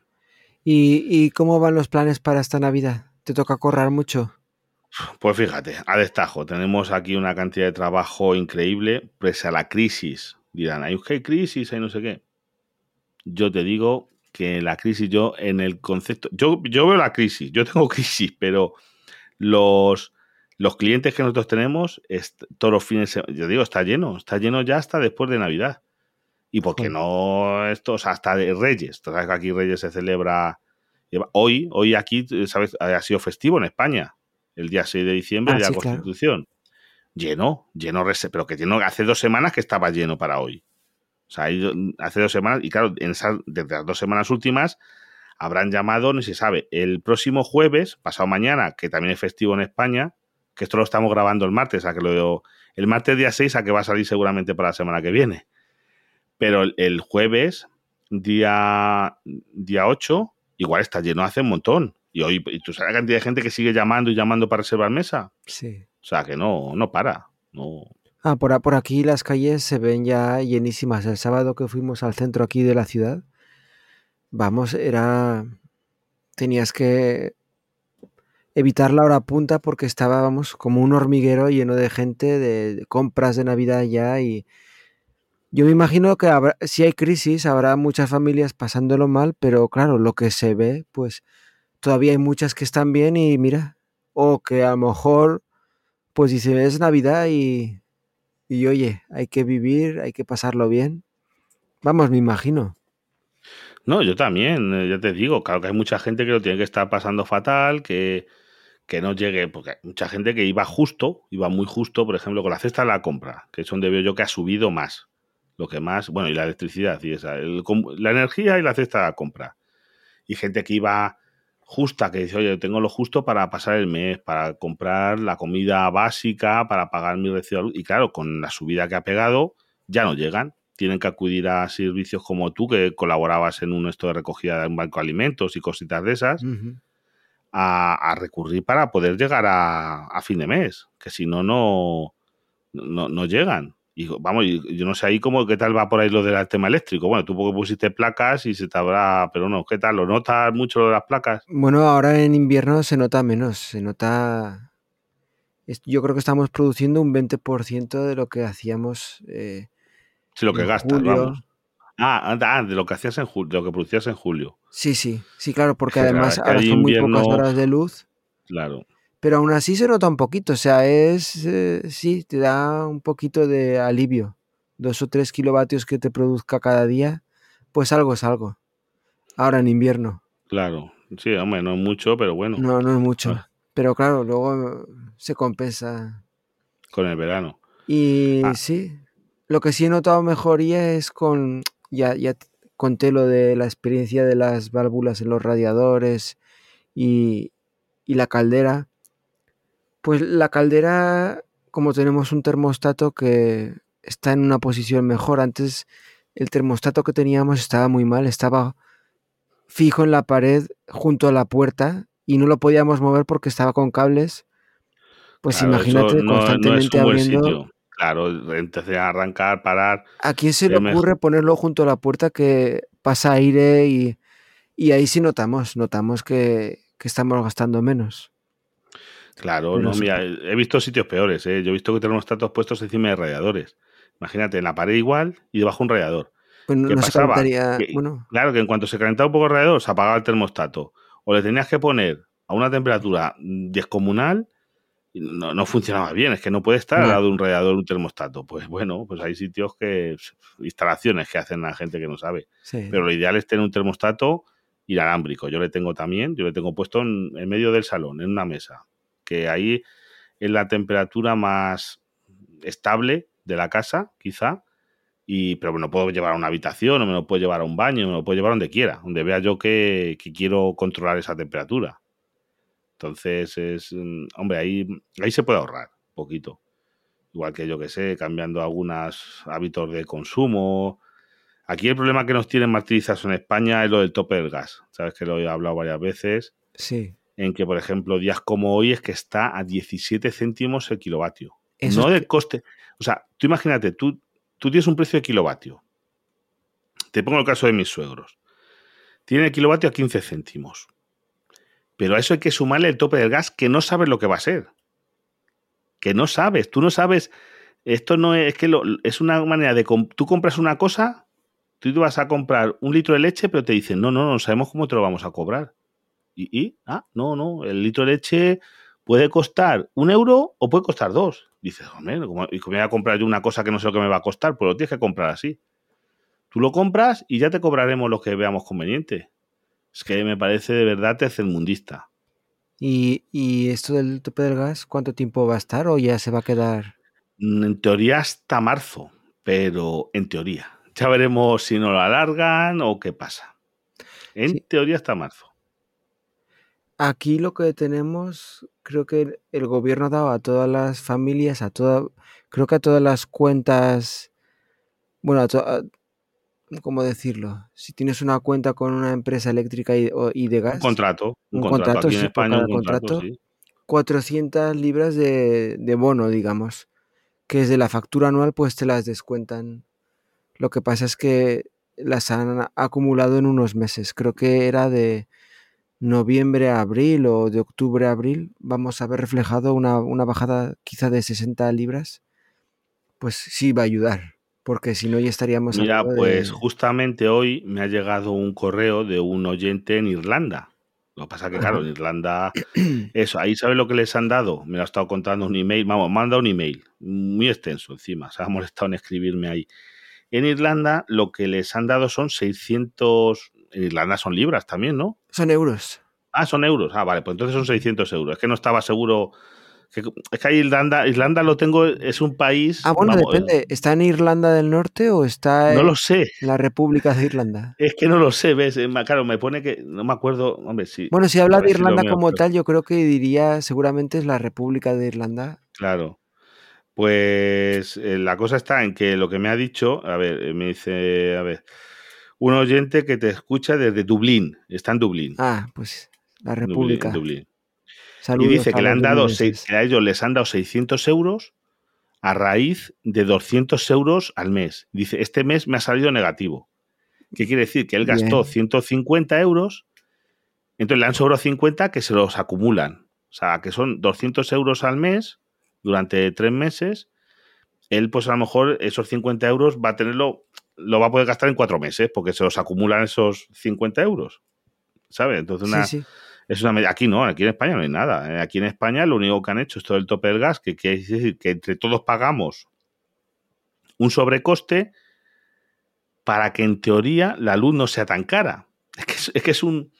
¿Y, cómo van los planes para esta Navidad? ¿Te toca correr mucho? Pues fíjate, a destajo, tenemos aquí una cantidad de trabajo increíble, pese a la crisis. Dirán, hay que crisis, hay no sé qué. Yo te digo que la crisis, yo en el concepto, yo, yo veo la crisis, yo tengo crisis, pero los, los clientes que nosotros tenemos, todos los fines, yo digo, está lleno, está lleno ya hasta después de Navidad. Y porque no esto, o sea, hasta de Reyes. Tú sabes que aquí Reyes se celebra hoy, hoy aquí, ¿sabes? Ha sido festivo en España, el día 6 de diciembre, de la Constitución. Lleno, lleno, pero que lleno, hace dos semanas que estaba lleno para hoy. O sea, hace dos semanas, y claro, en esas, desde las dos semanas últimas, habrán llamado, no se sabe, el próximo jueves, pasado mañana, que también es festivo en España, que esto lo estamos grabando el martes, a que lo el martes día 6 a que va a salir seguramente para la semana que viene. Pero el, jueves, día, día 8, igual está lleno hace un montón. Y hoy, ¿y tú sabes la cantidad de gente que sigue llamando y llamando para reservar mesa? Sí. O sea, que no, no para. No. Ah, por, por aquí las calles se ven ya llenísimas. El sábado que fuimos al centro aquí de la ciudad, vamos, era... Tenías que evitar la hora punta porque estábamos como un hormiguero lleno de gente, de compras de Navidad ya y yo me imagino que si hay crisis, habrá muchas familias pasándolo mal, pero claro, lo que se ve, pues todavía hay muchas que están bien y mira, o que a lo mejor, pues dice, es Navidad y, y oye, hay que vivir, hay que pasarlo bien. Vamos, me imagino. No, yo también, eh, ya te digo, claro que hay mucha gente que lo tiene que estar pasando fatal, que, que no llegue, porque hay mucha gente que iba justo, iba muy justo, por ejemplo, con la cesta de la compra, que es donde veo yo que ha subido más lo que más, bueno, y la electricidad y esa, la energía y la cesta de compra. Y gente que iba justa, que dice, oye, tengo lo justo para pasar el mes, para comprar la comida básica, para pagar mi recibo. Y claro, con la subida que ha pegado, ya no llegan. Tienen que acudir a servicios como tú, que colaborabas en un esto de recogida de un banco de alimentos y cositas de esas, a, recurrir para poder llegar a, a, fin de mes, que si no, no, no llegan. Y vamos, yo no sé ahí cómo, qué tal va por ahí lo del tema eléctrico. Bueno, tú porque pusiste placas y se te habrá, pero no, ¿qué tal? ¿Lo notas mucho lo de las placas? Bueno, ahora en invierno se nota menos, se nota... Yo creo que estamos produciendo un 20% de lo que hacíamos. Eh, sí, lo que gastas, vamos. Ah, ah, de lo que hacías en julio, de lo que producías en julio. Sí, sí, sí, claro, porque además ahora son muy pocas horas de luz. Claro pero aún así se nota un poquito, o sea, es, eh, sí, te da un poquito de alivio. Dos o tres kilovatios que te produzca cada día, pues algo es algo. Ahora en invierno. Claro, sí, hombre, no es mucho, pero bueno. No, no es mucho. Ah. Pero claro, luego se compensa. Con el verano. Y ah. sí, lo que sí he notado mejoría es con, ya, ya conté lo de la experiencia de las válvulas en los radiadores y, y la caldera pues la caldera, como tenemos un termostato que está en una posición mejor, antes el termostato que teníamos estaba muy mal, estaba fijo en la pared junto a la puerta y no lo podíamos mover porque estaba con cables. Pues imagínate constantemente abriendo. Claro, entonces arrancar, parar. ¿A quién se le ocurre ponerlo junto a la puerta que pasa aire y, y ahí sí notamos, notamos que, que estamos gastando menos? Claro, no, mira, he visto sitios peores, ¿eh? Yo he visto que tenemos tratos puestos encima de radiadores. Imagínate, en la pared igual y debajo un radiador. Pues no, ¿Qué pasaba? Claro, que en cuanto se calentaba un poco el radiador, se apagaba el termostato. O le tenías que poner a una temperatura descomunal no, no, funcionaba bien, es que no puede estar al lado de un radiador un termostato. Pues bueno, pues hay sitios que, instalaciones que hacen la gente que no sabe. Pero lo ideal es tener un termostato inalámbrico. Yo le tengo también, yo le tengo puesto en, en, medio del salón, en una mesa, que ahí es la temperatura más estable de la casa, quizá, y, pero me lo puedo llevar a una habitación, o me lo puedo llevar a un baño, me lo puedo llevar donde quiera, donde vea yo que, que quiero controlar esa temperatura. Entonces, es, mm, hombre, ahí, ahí se puede ahorrar un poquito. Igual que yo que sé, cambiando algunos hábitos de consumo. Aquí el problema que nos tienen martirizados en España es lo del tope del gas. Sabes que lo he hablado varias veces. Sí. En que, por ejemplo, días como hoy es que está a 17 céntimos el kilovatio. no del coste. O sea, tú imagínate, tú, tú tienes un precio de kilovatio. Te pongo el caso de mis suegros. Tiene el kilovatio a 15 céntimos. Pero a eso hay que sumarle el tope del gas que no sabes lo que va a ser. Que no sabes, tú no sabes. Esto no es, que es una manera de. Tú compras una cosa, tú vas a comprar un litro de leche, pero te dicen, no, no, no sabemos cómo te lo vamos a cobrar. Y, ah, no, no, el litro de leche puede costar un euro o puede costar dos. Dices, hombre, ¿y cómo voy a comprar yo una cosa que no sé lo que me va a costar? Pues lo tienes que comprar así. Tú lo compras y ya te cobraremos lo que veamos conveniente. Es que me parece de verdad tercermundista. ¿Y, ¿Y esto del tope del gas, cuánto tiempo va a estar o ya se va a quedar? Mm, en teoría hasta marzo, pero en teoría. Ya veremos si no lo alargan o qué pasa. En teoría hasta marzo. Aquí lo que tenemos, creo que el gobierno ha dado a todas las familias, a toda, creo que a todas las cuentas, bueno, a, a, ¿cómo decirlo? Si tienes una cuenta con una empresa eléctrica y, de gas. Un contrato. Un, contrato, aquí en España, un contrato, 400 libras de, bono, digamos. Que es de la factura anual, pues te las descuentan. Lo que pasa es que las han acumulado en unos meses. Creo que era de noviembre a abril o de octubre a abril. Vamos a ver reflejado una, una bajada quizá de 60 libras. Pues sí va a ayudar porque si no ya estaríamos... Mira, pues justamente hoy me ha llegado un correo de un oyente en Irlanda. Lo que pasa es que, claro, en Irlanda, eso, ahí ¿sabes lo que les han dado? Me lo ha estado contando un email, vamos, manda un email, muy extenso encima, se ha molestado en escribirme ahí. En Irlanda lo que les han dado son 600, en Irlanda son libras también, ¿no? Son euros. Ah, son euros. Ah, vale, pues entonces son 600 euros. Es que no estaba seguro es que Irlanda, Irlanda lo tengo, es un país. Ah, bueno, depende. ¿Está en Irlanda del Norte o está no lo sé. en la República de Irlanda? Es que no lo sé, ves. Claro, me pone que. No me acuerdo. Hombre, sí. Bueno, si habla de Irlanda como tal, yo creo que diría seguramente es la República de Irlanda. Claro. Pues eh, la cosa está en que lo que me ha dicho, a ver, eh, me dice, a ver, un oyente que te escucha desde Dublín, está en Dublín. Ah, pues la República. Dublín y dice que le han dado, a ellos les han dado 600 euros a raíz de 200 euros al mes. Dice, este mes me ha salido negativo. ¿Qué quiere decir? Que él gastó 150 euros, entonces le han sobrado 50 que se los acumulan. O sea, que son 200 euros al mes durante tres meses. Él, pues a lo mejor esos 50 euros va a tenerlo, lo va a poder gastar en cuatro meses porque se los acumulan esos 50 euros. ¿Sabes? Entonces, una, es una aquí no, aquí en España no hay nada. ¿eh? Aquí en España lo único que han hecho es todo el tope del gas, que quiere decir que entre todos pagamos un sobrecoste para que en teoría la luz no sea tan cara. Es que es, un...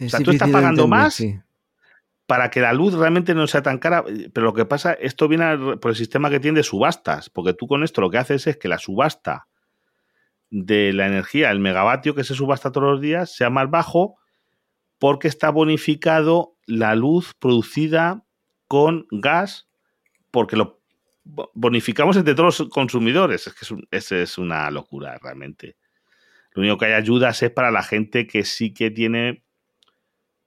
o sea, tú estás pagando más para que la luz realmente no sea tan cara, pero lo que pasa, esto viene por el sistema que tiene de subastas, porque tú con esto lo que haces es que la subasta de la energía, el megavatio que se subasta todos los días, sea más bajo porque está bonificado la luz producida con gas, porque lo bonificamos entre todos los consumidores. Es que es, es una locura realmente. Lo único que hay ayudas es para la gente que sí que tiene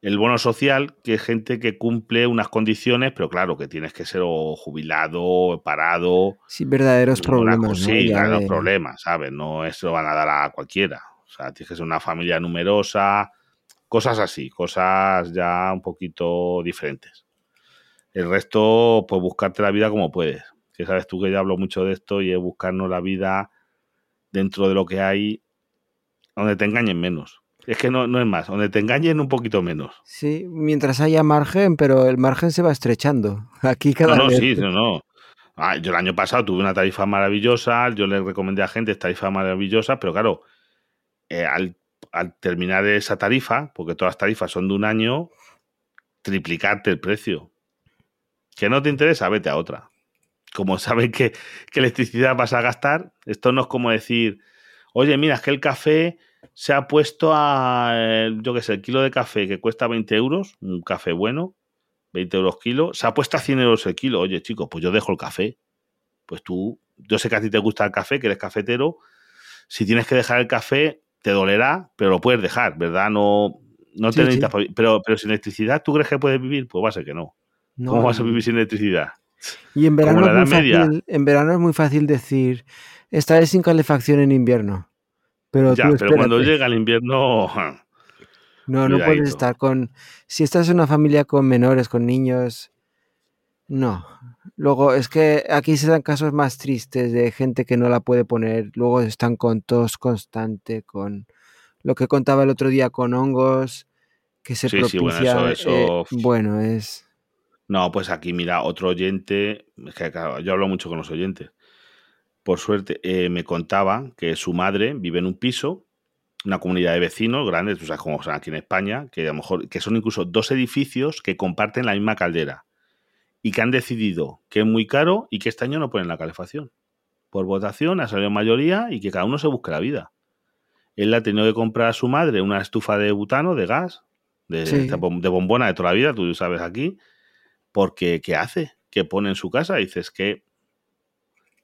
el bono social, que es gente que cumple unas condiciones, pero claro, que tienes que ser o jubilado, o parado. Sí, verdaderos problemas. Sí, claro, problemas, ¿sabes? No eso van a dar a cualquiera. O sea, tienes que ser una familia numerosa, Cosas así, cosas ya un poquito diferentes. El resto, pues buscarte la vida como puedes. Que sabes tú que ya hablo mucho de esto y es buscarnos la vida dentro de lo que hay, donde te engañen menos. Es que no, no es más. Donde te engañen un poquito menos. Sí, mientras haya margen, pero el margen se va estrechando. Aquí cada No, no, vez. sí, no, no. Ah, yo el año pasado tuve una tarifa maravillosa, yo le recomendé a gente tarifa maravillosa, pero claro, eh, al, al terminar esa tarifa, porque todas las tarifas son de un año, triplicarte el precio. ¿Que no te interesa? Vete a otra. Como saben que, electricidad vas a gastar, esto no es como decir, oye, mira, es que el café se ha puesto a, eh, yo qué sé, el kilo de café que cuesta 20 euros, un café bueno, 20 euros kilo, se ha puesto a 100 euros el kilo. Oye, chicos, pues yo dejo el café. Pues tú, yo sé que a ti te gusta el café, que eres cafetero. Si tienes que dejar el café, te dolerá, pero lo puedes dejar, ¿verdad? No, no te Sí, necesitas Pero, pero sin electricidad, ¿tú crees que puedes vivir? Pues va a ser que no. No, ¿Cómo vas a vivir sin electricidad? Y en verano, es muy fácil, en verano es muy fácil decir, estaré sin calefacción en invierno. Pero ya, tú pero cuando llega el invierno, No, no puedes estar con... Si estás en una familia con menores, con niños... No. Luego, es que aquí se dan casos más tristes de gente que no la puede poner. Luego están con tos constante, con lo que contaba el otro día con hongos, que se Sí, sí, bueno, propicia... eso- eh, bueno, es... No, pues aquí, mira, otro oyente, es que claro, yo hablo mucho con los oyentes. Por suerte, eh, me contaba que su madre vive en un piso, una comunidad de vecinos grandes, tú sabes cómo son aquí en España, que a lo mejor que son incluso dos edificios que comparten la misma caldera y que han decidido que es muy caro y que este año no ponen la calefacción. Por votación ha salido mayoría y que cada uno se busque la vida. Él ha tenido que comprar a su madre una estufa de butano, de gas, de, Sí. de de bombona de toda la vida, tú sabes aquí, porque ¿qué hace? ¿Qué pone en su casa? dices que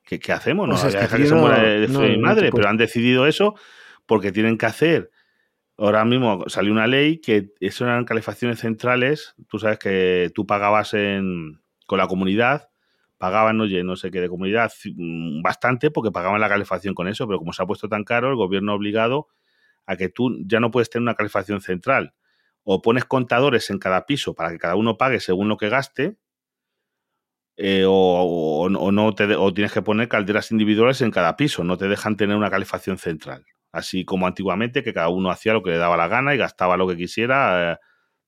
¿qué, qué hacemos? No Pues es que se muera de, de no, frío mi madre, pero han decidido eso porque tienen que hacer. Ahora mismo salió una ley que eso eran calefacciones centrales. Tú sabes que tú pagabas en, con la comunidad, pagaban, oye, no sé qué de comunidad, mm, bastante porque pagaban la calefacción con eso, pero como se ha puesto tan caro, el gobierno ha obligado a que tú ya no puedes tener una calefacción central. O pones contadores en cada piso para que cada uno pague según lo que gaste, eh, o, no te o tienes que poner calderas individuales en cada piso, no te dejan tener una calefacción central. Así como antiguamente, que cada uno hacía lo que le daba la gana y gastaba lo que quisiera, eh,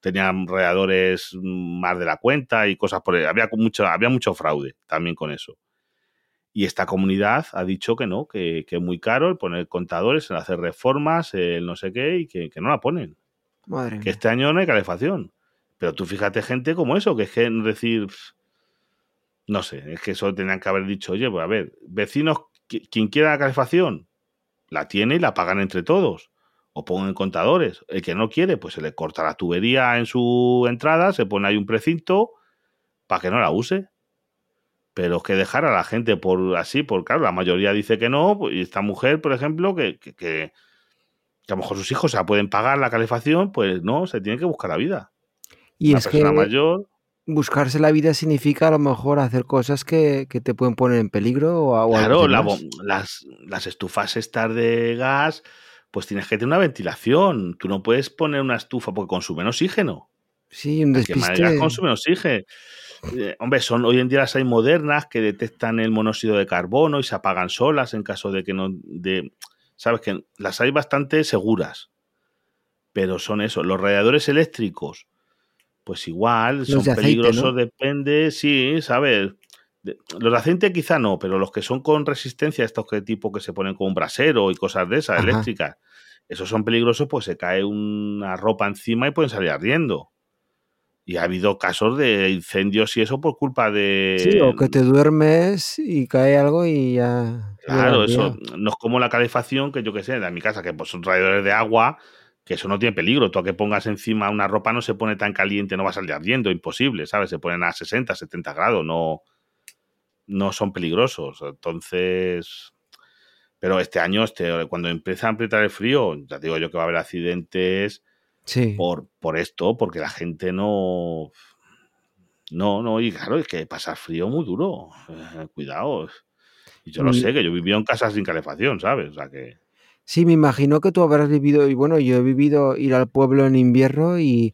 tenían radiadores mm, más de la cuenta y cosas por el- había mucho, había mucho fraude también con eso. Y esta comunidad ha dicho que no, que, que es muy caro el poner contadores, el hacer reformas, el no sé qué, y que, que no la ponen Madre que mía. este año no hay calefacción. Pero tú fíjate gente como eso, que es que decir, no sé, es que eso tenían que haber dicho, oye, pues a ver, vecinos, qui- quien quiera la calefacción, la tiene y la pagan entre todos. O pongan contadores. El que no quiere, pues se le corta la tubería en su entrada, se pone ahí un precinto para que no la use. Pero es que dejar a la gente por así, por claro, la mayoría dice que no, pues, y esta mujer, por ejemplo, que, que, que- que a lo mejor sus hijos se la pueden pagar la calefacción, pues no, se tiene que buscar la vida. Y Una es que persona mayor, buscarse la vida significa a lo mejor hacer cosas que, que te pueden poner en peligro o, o claro, la las, las estufas estas de gas, pues tienes que tener una ventilación. Tú no puedes poner una estufa porque consumen oxígeno. Sí, un despiste. consume oxígeno. Eh, hombre, son, hoy en día las hay modernas que detectan el monóxido de carbono y se apagan solas en caso de que no. De, Sabes que las hay bastante seguras. Pero son eso. Los radiadores eléctricos, pues igual, Los son de aceite, peligrosos, ¿no? depende, sí, ¿sabes? De- los de aceite quizá no, pero los que son con resistencia, estos que tipo que se ponen con un brasero y cosas de esas, Ajá. eléctricas, esos son peligrosos, pues se cae una ropa encima y pueden salir ardiendo. Y ha habido casos de incendios y eso por culpa de... Sí, o que te duermes y cae algo y ya. ya la Claro, eso no es como la calefacción, que yo que sé, en mi casa, que pues son radiadores de agua, que eso no tiene peligro. Tú a que pongas encima una ropa no se pone tan caliente, no va a salir ardiendo, imposible, ¿sabes? Se ponen a 60, 70 grados, no, no son peligrosos. Entonces, pero este año, este, cuando empieza a apretar el frío, ya digo yo que va a haber accidentes Sí. por, por esto, porque la gente no... No, no, y claro, es que pasar frío muy duro. Eh, cuidado. Y yo lo Y- sé, que yo vivía en casas sin calefacción, ¿sabes? O sea que... Sí, me imagino que tú habrás vivido, y bueno, yo he vivido ir al pueblo en invierno y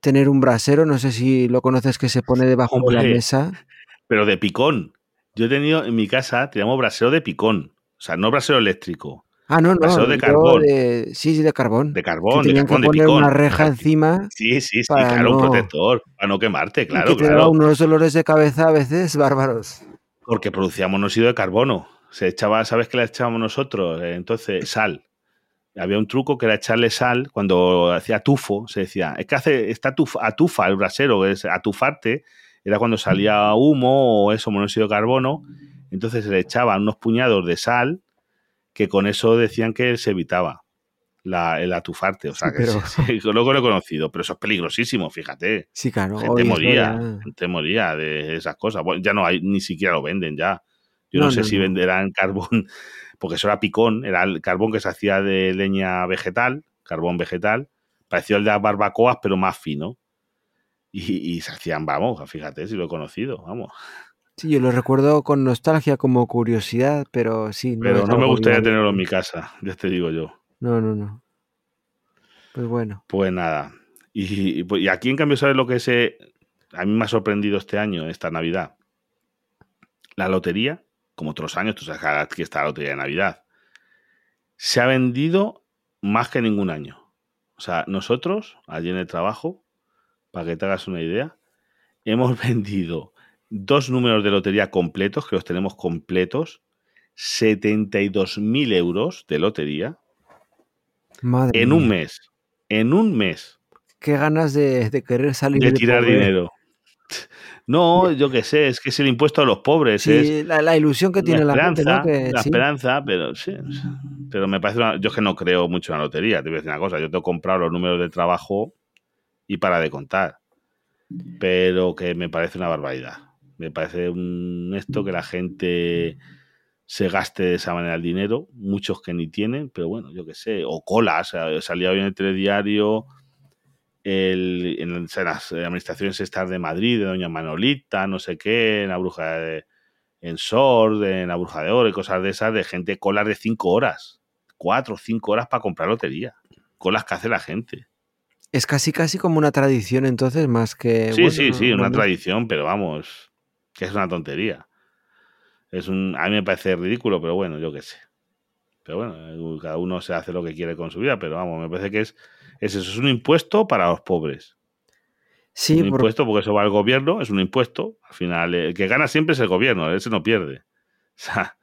tener un brasero, no sé si lo conoces, que se pone debajo de la mesa. Pero de picón. Yo he tenido en mi casa, teníamos brasero de picón. O sea, no brasero eléctrico. Ah, no, no. Paseo de carbón. de- sí, sí, de carbón. De carbón, de tenían que carbón, de poner picón. una reja encima Sí, sí, sí, para claro, un protector, para no quemarte, claro, que te claro. unos dolores de cabeza a veces bárbaros. Porque producía monóxido de carbono. Se echaba, ¿sabes qué le echábamos nosotros? Eh, Entonces, sal. Había un truco que era echarle sal cuando hacía tufo. Se decía, es que hace, está tuf- atufa el brasero, es atufarte. Era cuando salía humo o eso, monóxido de carbono. Entonces se le echaban unos puñados de sal que con eso decían que se evitaba la- el atufarte. O sea, que pero- sí, sí, luego lo he conocido, pero eso es peligrosísimo, fíjate. Sí, claro. Gente moría, gente moría de esas cosas. Bueno, ya no hay, ni siquiera lo venden ya. Yo no, No, sé no, si venderán carbón, porque eso era picón, era el carbón que se hacía de leña vegetal, carbón vegetal, pareció el de las barbacoas, pero más fino. Y, y se hacían, vamos, fíjate si lo he conocido, vamos. Sí, yo lo recuerdo con nostalgia, como curiosidad, pero sí. No Pero no me gustaría tenerlo en mi casa, ya te digo yo. No, no, no. Pues bueno. Pues nada. Y, y, pues- y aquí, en cambio, ¿sabes lo que se. A mí me ha sorprendido este año, esta Navidad? La lotería, como otros años, tú sabes que está la lotería de Navidad, se ha vendido más que ningún año. O sea, nosotros, allí en el trabajo, para que te hagas una idea, hemos vendido dos números de lotería completos, que los tenemos completos, 72.000 euros de lotería Madre en un mes. En un mes. Qué ganas de, de querer salir de de tirar pobre. dinero. No, yo qué sé, es que es el impuesto a los pobres, es Sí, la, la ilusión que tiene la gente, esperanza, ¿no? Que, la sí. esperanza, pero sí, pero me parece una- yo es que no creo mucho en la lotería, te voy a decir una cosa, yo tengo comprado los números de trabajo y para de contar, pero que me parece una barbaridad, me parece un esto que la gente se gaste de esa manera el dinero, muchos que ni tienen, pero bueno, yo qué sé, o colas, salía hoy en el telediario el, en, en las administraciones estas de Madrid, de Doña Manolita, no sé qué, en la bruja de, en Sord, en la bruja de oro y cosas de esas, de gente colas de cinco horas, cuatro o cinco horas para comprar lotería. Colas que hace la gente. Es casi casi como una tradición entonces, más que... Sí, bueno, sí, sí, una tradición, pero vamos, que es una tontería. Es un, a mí me parece ridículo, pero bueno, yo qué sé. Pero bueno, cada uno se hace lo que quiere con su vida, pero vamos, me parece que es, es eso, es un impuesto para los pobres. Sí, un por- impuesto porque eso va al gobierno, es un impuesto. Al final, el que gana siempre es el gobierno, ese no pierde. O sea,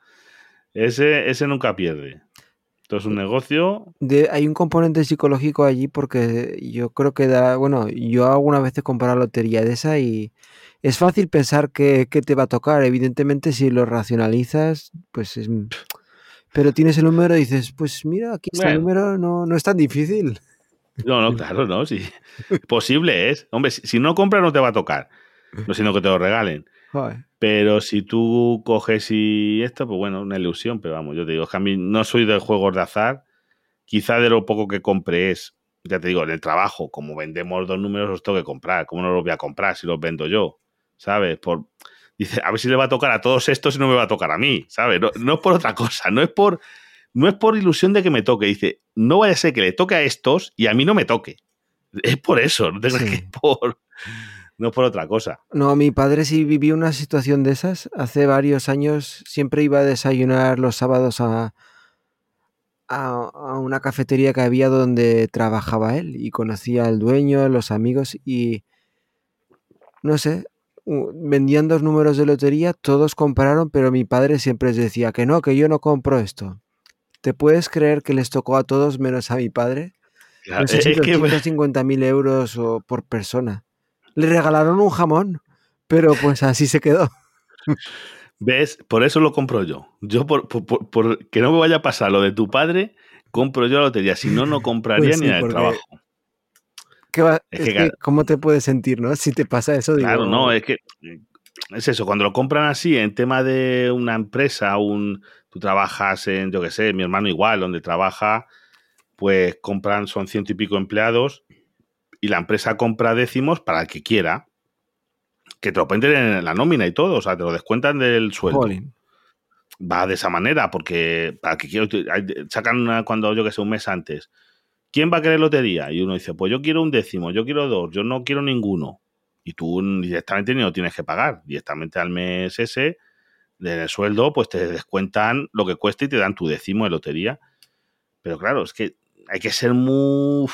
ese, ese nunca pierde. Esto es un negocio. de- hay un componente psicológico allí porque yo creo que da, bueno, yo alguna vez he comprado lotería de esa y es fácil pensar que, que te va a tocar. Evidentemente, si lo racionalizas, pues es... Pero tienes el número y dices, pues mira, aquí está el número, no, no es tan difícil. No, no, claro, no, sí. Posible es. Hombre, si, si no compras no te va a tocar. No sino que te lo regalen. Joder. Pero si tú coges y esto, pues bueno, una ilusión. Pero vamos, yo te digo, es que a mí no soy de juegos de azar. Quizá de lo poco que compré es, ya te digo, en el trabajo, como vendemos dos números, los tengo que comprar. ¿Cómo no los voy a comprar si los vendo yo? ¿Sabes? Por, dice, a ver si le va a tocar a todos estos y no me va a tocar a mí, ¿sabes? No, no es por otra cosa, no es por, no es por ilusión de que me toque. Dice, no vaya a ser que le toque a estos y a mí no me toque. Es por eso, no te creas Sí. que es por, no por otra cosa. No, mi padre sí vivió una situación de esas. Hace varios años siempre iba a desayunar los sábados a, a, una cafetería que había donde trabajaba él y conocía al dueño, los amigos y no sé, vendían dos números de lotería, todos compraron, pero mi padre siempre les decía que no, que yo no compro esto. ¿Te puedes creer que les tocó a todos menos a mi padre? Claro, No sé si es que 150.000 euros o por persona. Le regalaron un jamón, pero pues así se quedó. ¿Ves? Por eso lo compro yo. Yo, por, por- por- por que no me vaya a pasar lo de tu padre, compro yo la lotería. Si no, no compraría Pues ni sí, el porque trabajo. ¿Qué va- Es es que que, claro. ¿Cómo te puedes sentir, no? Si te pasa eso, digo, Claro, no, es que es eso, cuando lo compran así, en tema de una empresa, un, tú trabajas en, yo qué sé, mi hermano igual, donde trabaja, pues compran, son ciento y pico empleados, y la empresa compra décimos para el que quiera, que te lo pueden tener en la nómina y todo, o sea, te lo descuentan del sueldo. jolín. va de esa manera, porque para que quiero, sacan una, cuando yo que sé, un mes antes. ¿Quién va a querer lotería? Y uno dice, pues yo quiero un décimo, yo quiero dos, yo no quiero ninguno. Y tú directamente ni lo tienes que pagar. Directamente al mes ese, del sueldo, pues te descuentan lo que cuesta y te dan tu décimo de lotería. Pero claro, es que hay que ser muy...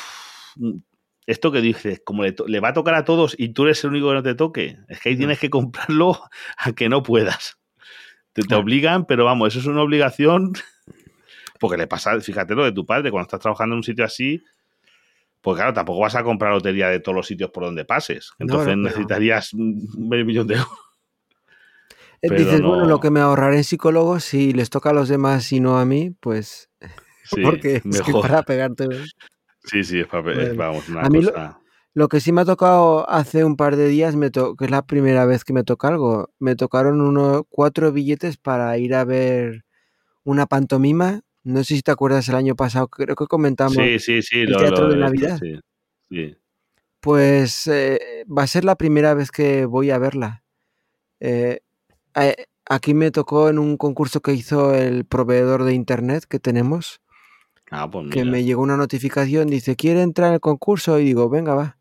Esto que dices, como le, le, va a tocar a todos y tú eres el único que no te toque, es que ahí tienes que comprarlo a que no puedas. Te, te obligan, pero vamos, eso es una obligación porque le pasa, fíjate lo de tu padre, cuando estás trabajando en un sitio así, pues claro, tampoco vas a comprar lotería de todos los sitios por donde pases. Entonces no, no, necesitarías medio millón de euros. Pero Dices, no... bueno, lo que me ahorraré en psicólogos, si les toca a los demás y no a mí, pues. Sí, porque es que para pegarte. Sí, sí, es bueno, vamos, una a mí cosa. Lo, lo, que sí me ha tocado hace un par de días, me to que es la primera vez que me toca algo, me tocaron unos cuatro billetes para ir a ver una pantomima. No sé si te acuerdas el año pasado, creo que comentamos sí, sí, sí, el lo, teatro lo, de Navidad. Sí, sí. Pues eh, va a ser la primera vez que voy a verla. Eh, aquí me tocó en un concurso que hizo el proveedor de internet que tenemos. Ah, pues que me llegó una notificación, dice, ¿quiere entrar al concurso? Y digo, venga, va.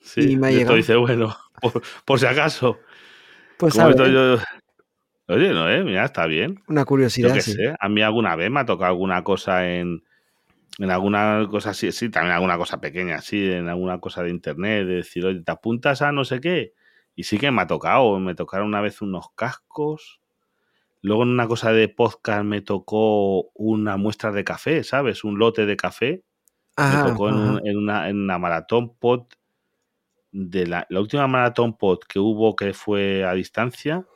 Sí, y me ha llegado. dice, bueno, por, por si acaso. Pues esto ver, yo... Oye, no, eh, mira, está bien. una Yo curiosidad, sí. sé, a mí alguna vez me ha tocado alguna cosa en, en alguna cosa así, sí, también alguna cosa pequeña, sí, en alguna cosa de internet, de decir, oye, te apuntas a no sé qué. Y sí que me ha tocado, me tocaron una vez unos cascos. Luego en una cosa de podcast me tocó una muestra de café, ¿sabes? Un lote de café. Ajá, me tocó en, ajá. un- en una, en una maratón pod de la, la última maratón pod que hubo que fue a distancia,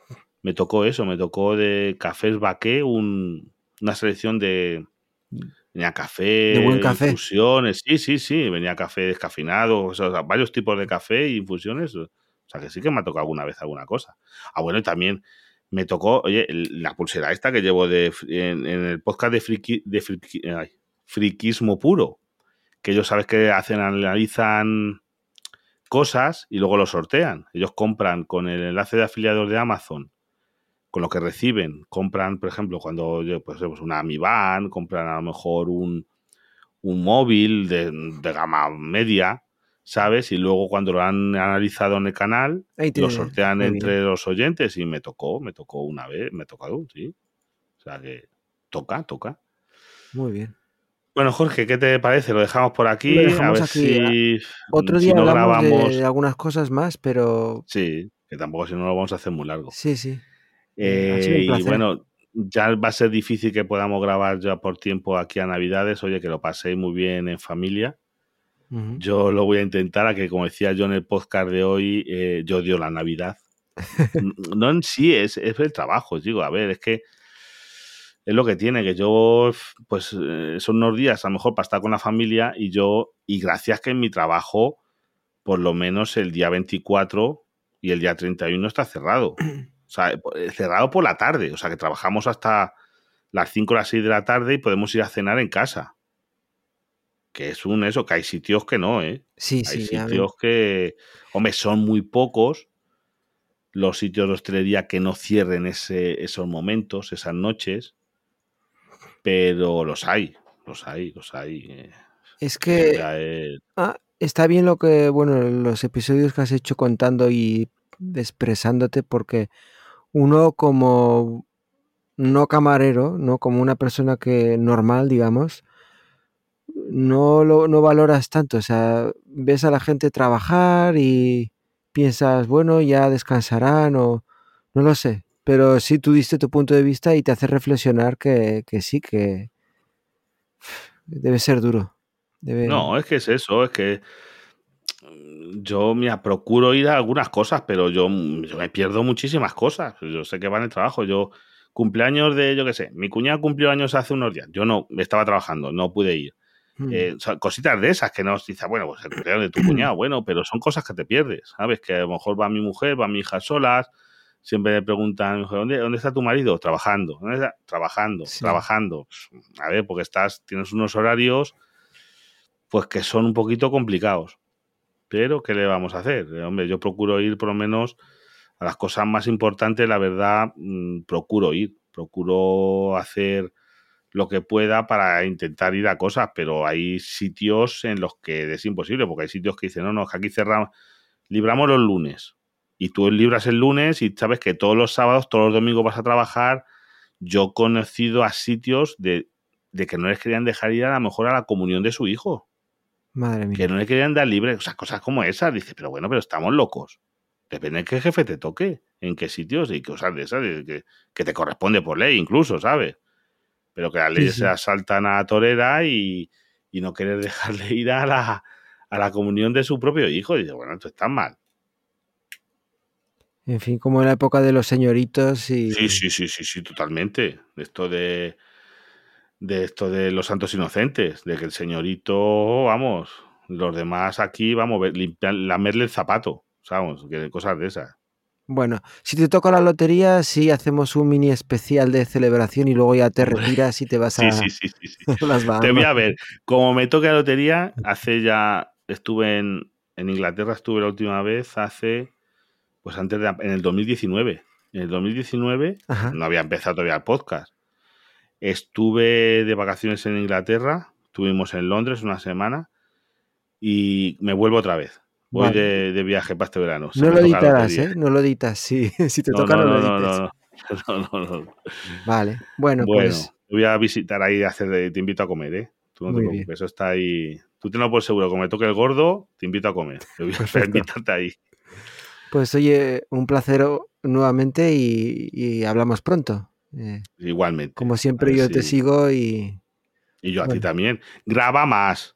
me tocó eso, me tocó de cafés baqué un, una selección de venía café, De buen café. infusiones, sí, sí, sí, venía café descafeinado, o sea, varios tipos de café y infusiones, o sea que sí que me ha tocado alguna vez alguna cosa. Ah, bueno, y también me tocó, oye, la pulsera esta que llevo de, en, el podcast de, friki, de friki- friquismo puro, que ellos sabes que hacen, analizan cosas y luego lo sortean. Ellos compran con el enlace de afiliados de Amazon, con lo que reciben, compran, por ejemplo, cuando pues, pues una Mi Band, compran a lo mejor un, un móvil de, de gama media, ¿sabes? Y luego cuando lo han analizado en el canal, lo sortean entre bien. los oyentes y me tocó, me tocó una vez, me tocado, sí. O sea que toca, toca. Muy bien. Bueno, Jorge, ¿qué te parece? Lo dejamos por aquí, a ver aquí. si, Otro si día no hablamos grabamos. de algunas cosas más, pero Sí, que tampoco si no lo vamos a hacer muy largo. sí, sí. Eh, y bueno, ya va a ser difícil que podamos grabar ya por tiempo aquí a Navidades. Oye, que lo paséis muy bien en familia. Yo lo voy a intentar, a que como decía yo en el podcast de hoy, eh, yo odio la Navidad. No en sí, es, es el trabajo, digo, a ver, es que es lo que tiene, que yo, pues, eh, son unos días a lo mejor para estar con la familia y yo, y gracias que en mi trabajo, por lo menos el día 24 y el día 31 está cerrado. O sea, eh, cerrado por la tarde, o sea, que trabajamos hasta las 5 o las 6 de la tarde y podemos ir a cenar en casa. Que es un eso, que hay sitios que no, ¿eh? Sí, Hay sí. sitios que, hombre, son muy pocos los sitios de hostelería que no cierren ese, esos momentos, esas noches, pero los hay, los hay, los hay. eh. Es que ah, está bien lo que, bueno, los episodios que has hecho contando y expresándote, porque uno como no camarero, no como una persona que normal, digamos, no lo no valoras tanto. O sea, ves a la gente trabajar y piensas, bueno, ya descansarán o no lo sé. Pero sí tú diste tu punto de vista y te hace reflexionar que, que sí, que debe ser duro. Debe... No, es que es eso, es que yo mira, procuro ir a algunas cosas, pero yo, yo me pierdo muchísimas cosas. Yo sé que va en el trabajo. Yo, cumpleaños de, yo qué sé, mi cuñado cumplió años hace unos días. Yo no, estaba trabajando, no pude ir. Mm. Eh, o sea, cositas de esas que nos dice, bueno, pues el cumpleaños de tu cuñado, bueno, pero son cosas que te pierdes, ¿sabes? Que a lo mejor va mi mujer, va mi hija solas, siempre me preguntan, ¿dónde, dónde está tu marido? Trabajando, ¿dónde está? Trabajando, Sí. trabajando. A ver, porque estás, tienes unos horarios, pues que son un poquito complicados. Pero, ¿qué le vamos a hacer? Eh, Hombre, yo procuro ir por lo menos a las cosas más importantes, la verdad, mm, procuro ir, procuro hacer lo que pueda para intentar ir a cosas, pero hay sitios en los que es imposible, porque hay sitios que dicen, no, no, es que aquí cerramos, libramos los lunes. Y tú libras el lunes y sabes que todos los sábados, todos los domingos vas a trabajar. Yo he conocido a sitios de de que no les querían dejar ir a lo mejor a la comunión de su hijo. Madre mía. Que no le querían dar libre, o sea, cosas como esas. Dice, pero bueno, pero estamos locos. Depende de qué jefe te toque, en qué sitios y cosas de esas, que, que te corresponde por ley incluso, ¿sabes? Pero que las leyes sí. se asaltan a torera y, y no querer dejarle ir a la, a la comunión de su propio hijo. Dice, bueno, esto está mal. En fin, como en la época de los señoritos y... Sí, sí, sí, sí, sí, totalmente. Esto de, de esto de los santos inocentes, de que el señorito, vamos, los demás aquí, vamos, ver- limpiar, lamerle el zapato, ¿sabes? Que cosas de esas. Bueno, si te toca la lotería, sí hacemos un mini especial de celebración y luego ya te retiras y te vas Sí, a, sí, sí, sí, sí. las Te voy a ver, como me toque la lotería, hace ya, estuve en, en Inglaterra, estuve la última vez hace, pues antes de, en el 2019. En el 2019 Ajá. no había empezado todavía el podcast. Estuve de vacaciones en Inglaterra, estuvimos en Londres una semana y me vuelvo otra vez. Voy Vale. de, de viaje para este verano. Se No lo editarás. ¿eh? No lo editas, sí. Si te No, toca, no, no, no, lo edites. no, no. No. Vale. Bueno, Bueno, pues te voy a visitar ahí, hacer, te invito a comer, ¿eh? Tú no te preocupes, bien. eso está ahí. Tú tenlo por seguro, como me toque el gordo, te invito a comer. Te voy a invitarte ahí. Pues oye, un placer nuevamente y, y hablamos pronto. Eh, Igualmente. como siempre yo te si- sigo y Y yo a ti también. Graba más.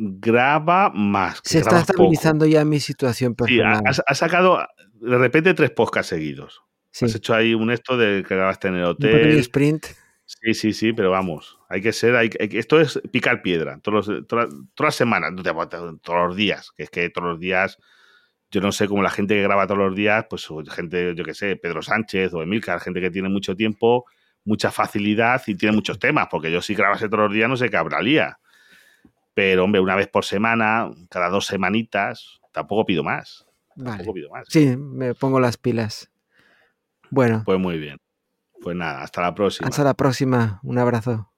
Graba más. se está poco. estabilizando ya mi situación Sí, ha- personal. has, has sacado de repente tres podcasts seguidos. Sí, Has hecho ahí un esto de que grabaste en el un hotel. sprint. Sí, sí, sí, pero vamos, hay que ser, hay, hay que- esto es picar piedra, todos los- todas, todas las semanas, todos los días, que es que todos los días, yo no sé cómo la gente que graba todos los días, pues gente, yo que sé, Pedro Sánchez o Emilcar, gente que tiene mucho tiempo, mucha facilidad y tiene muchos temas, porque yo si grabase todos los días no sé qué hablaría. Pero, hombre, una vez por semana, cada dos semanitas, tampoco pido más. Vale. Tampoco pido más. Sí, me pongo las pilas. Bueno, Pues muy bien. Pues nada, hasta la próxima. hasta la próxima. Un abrazo.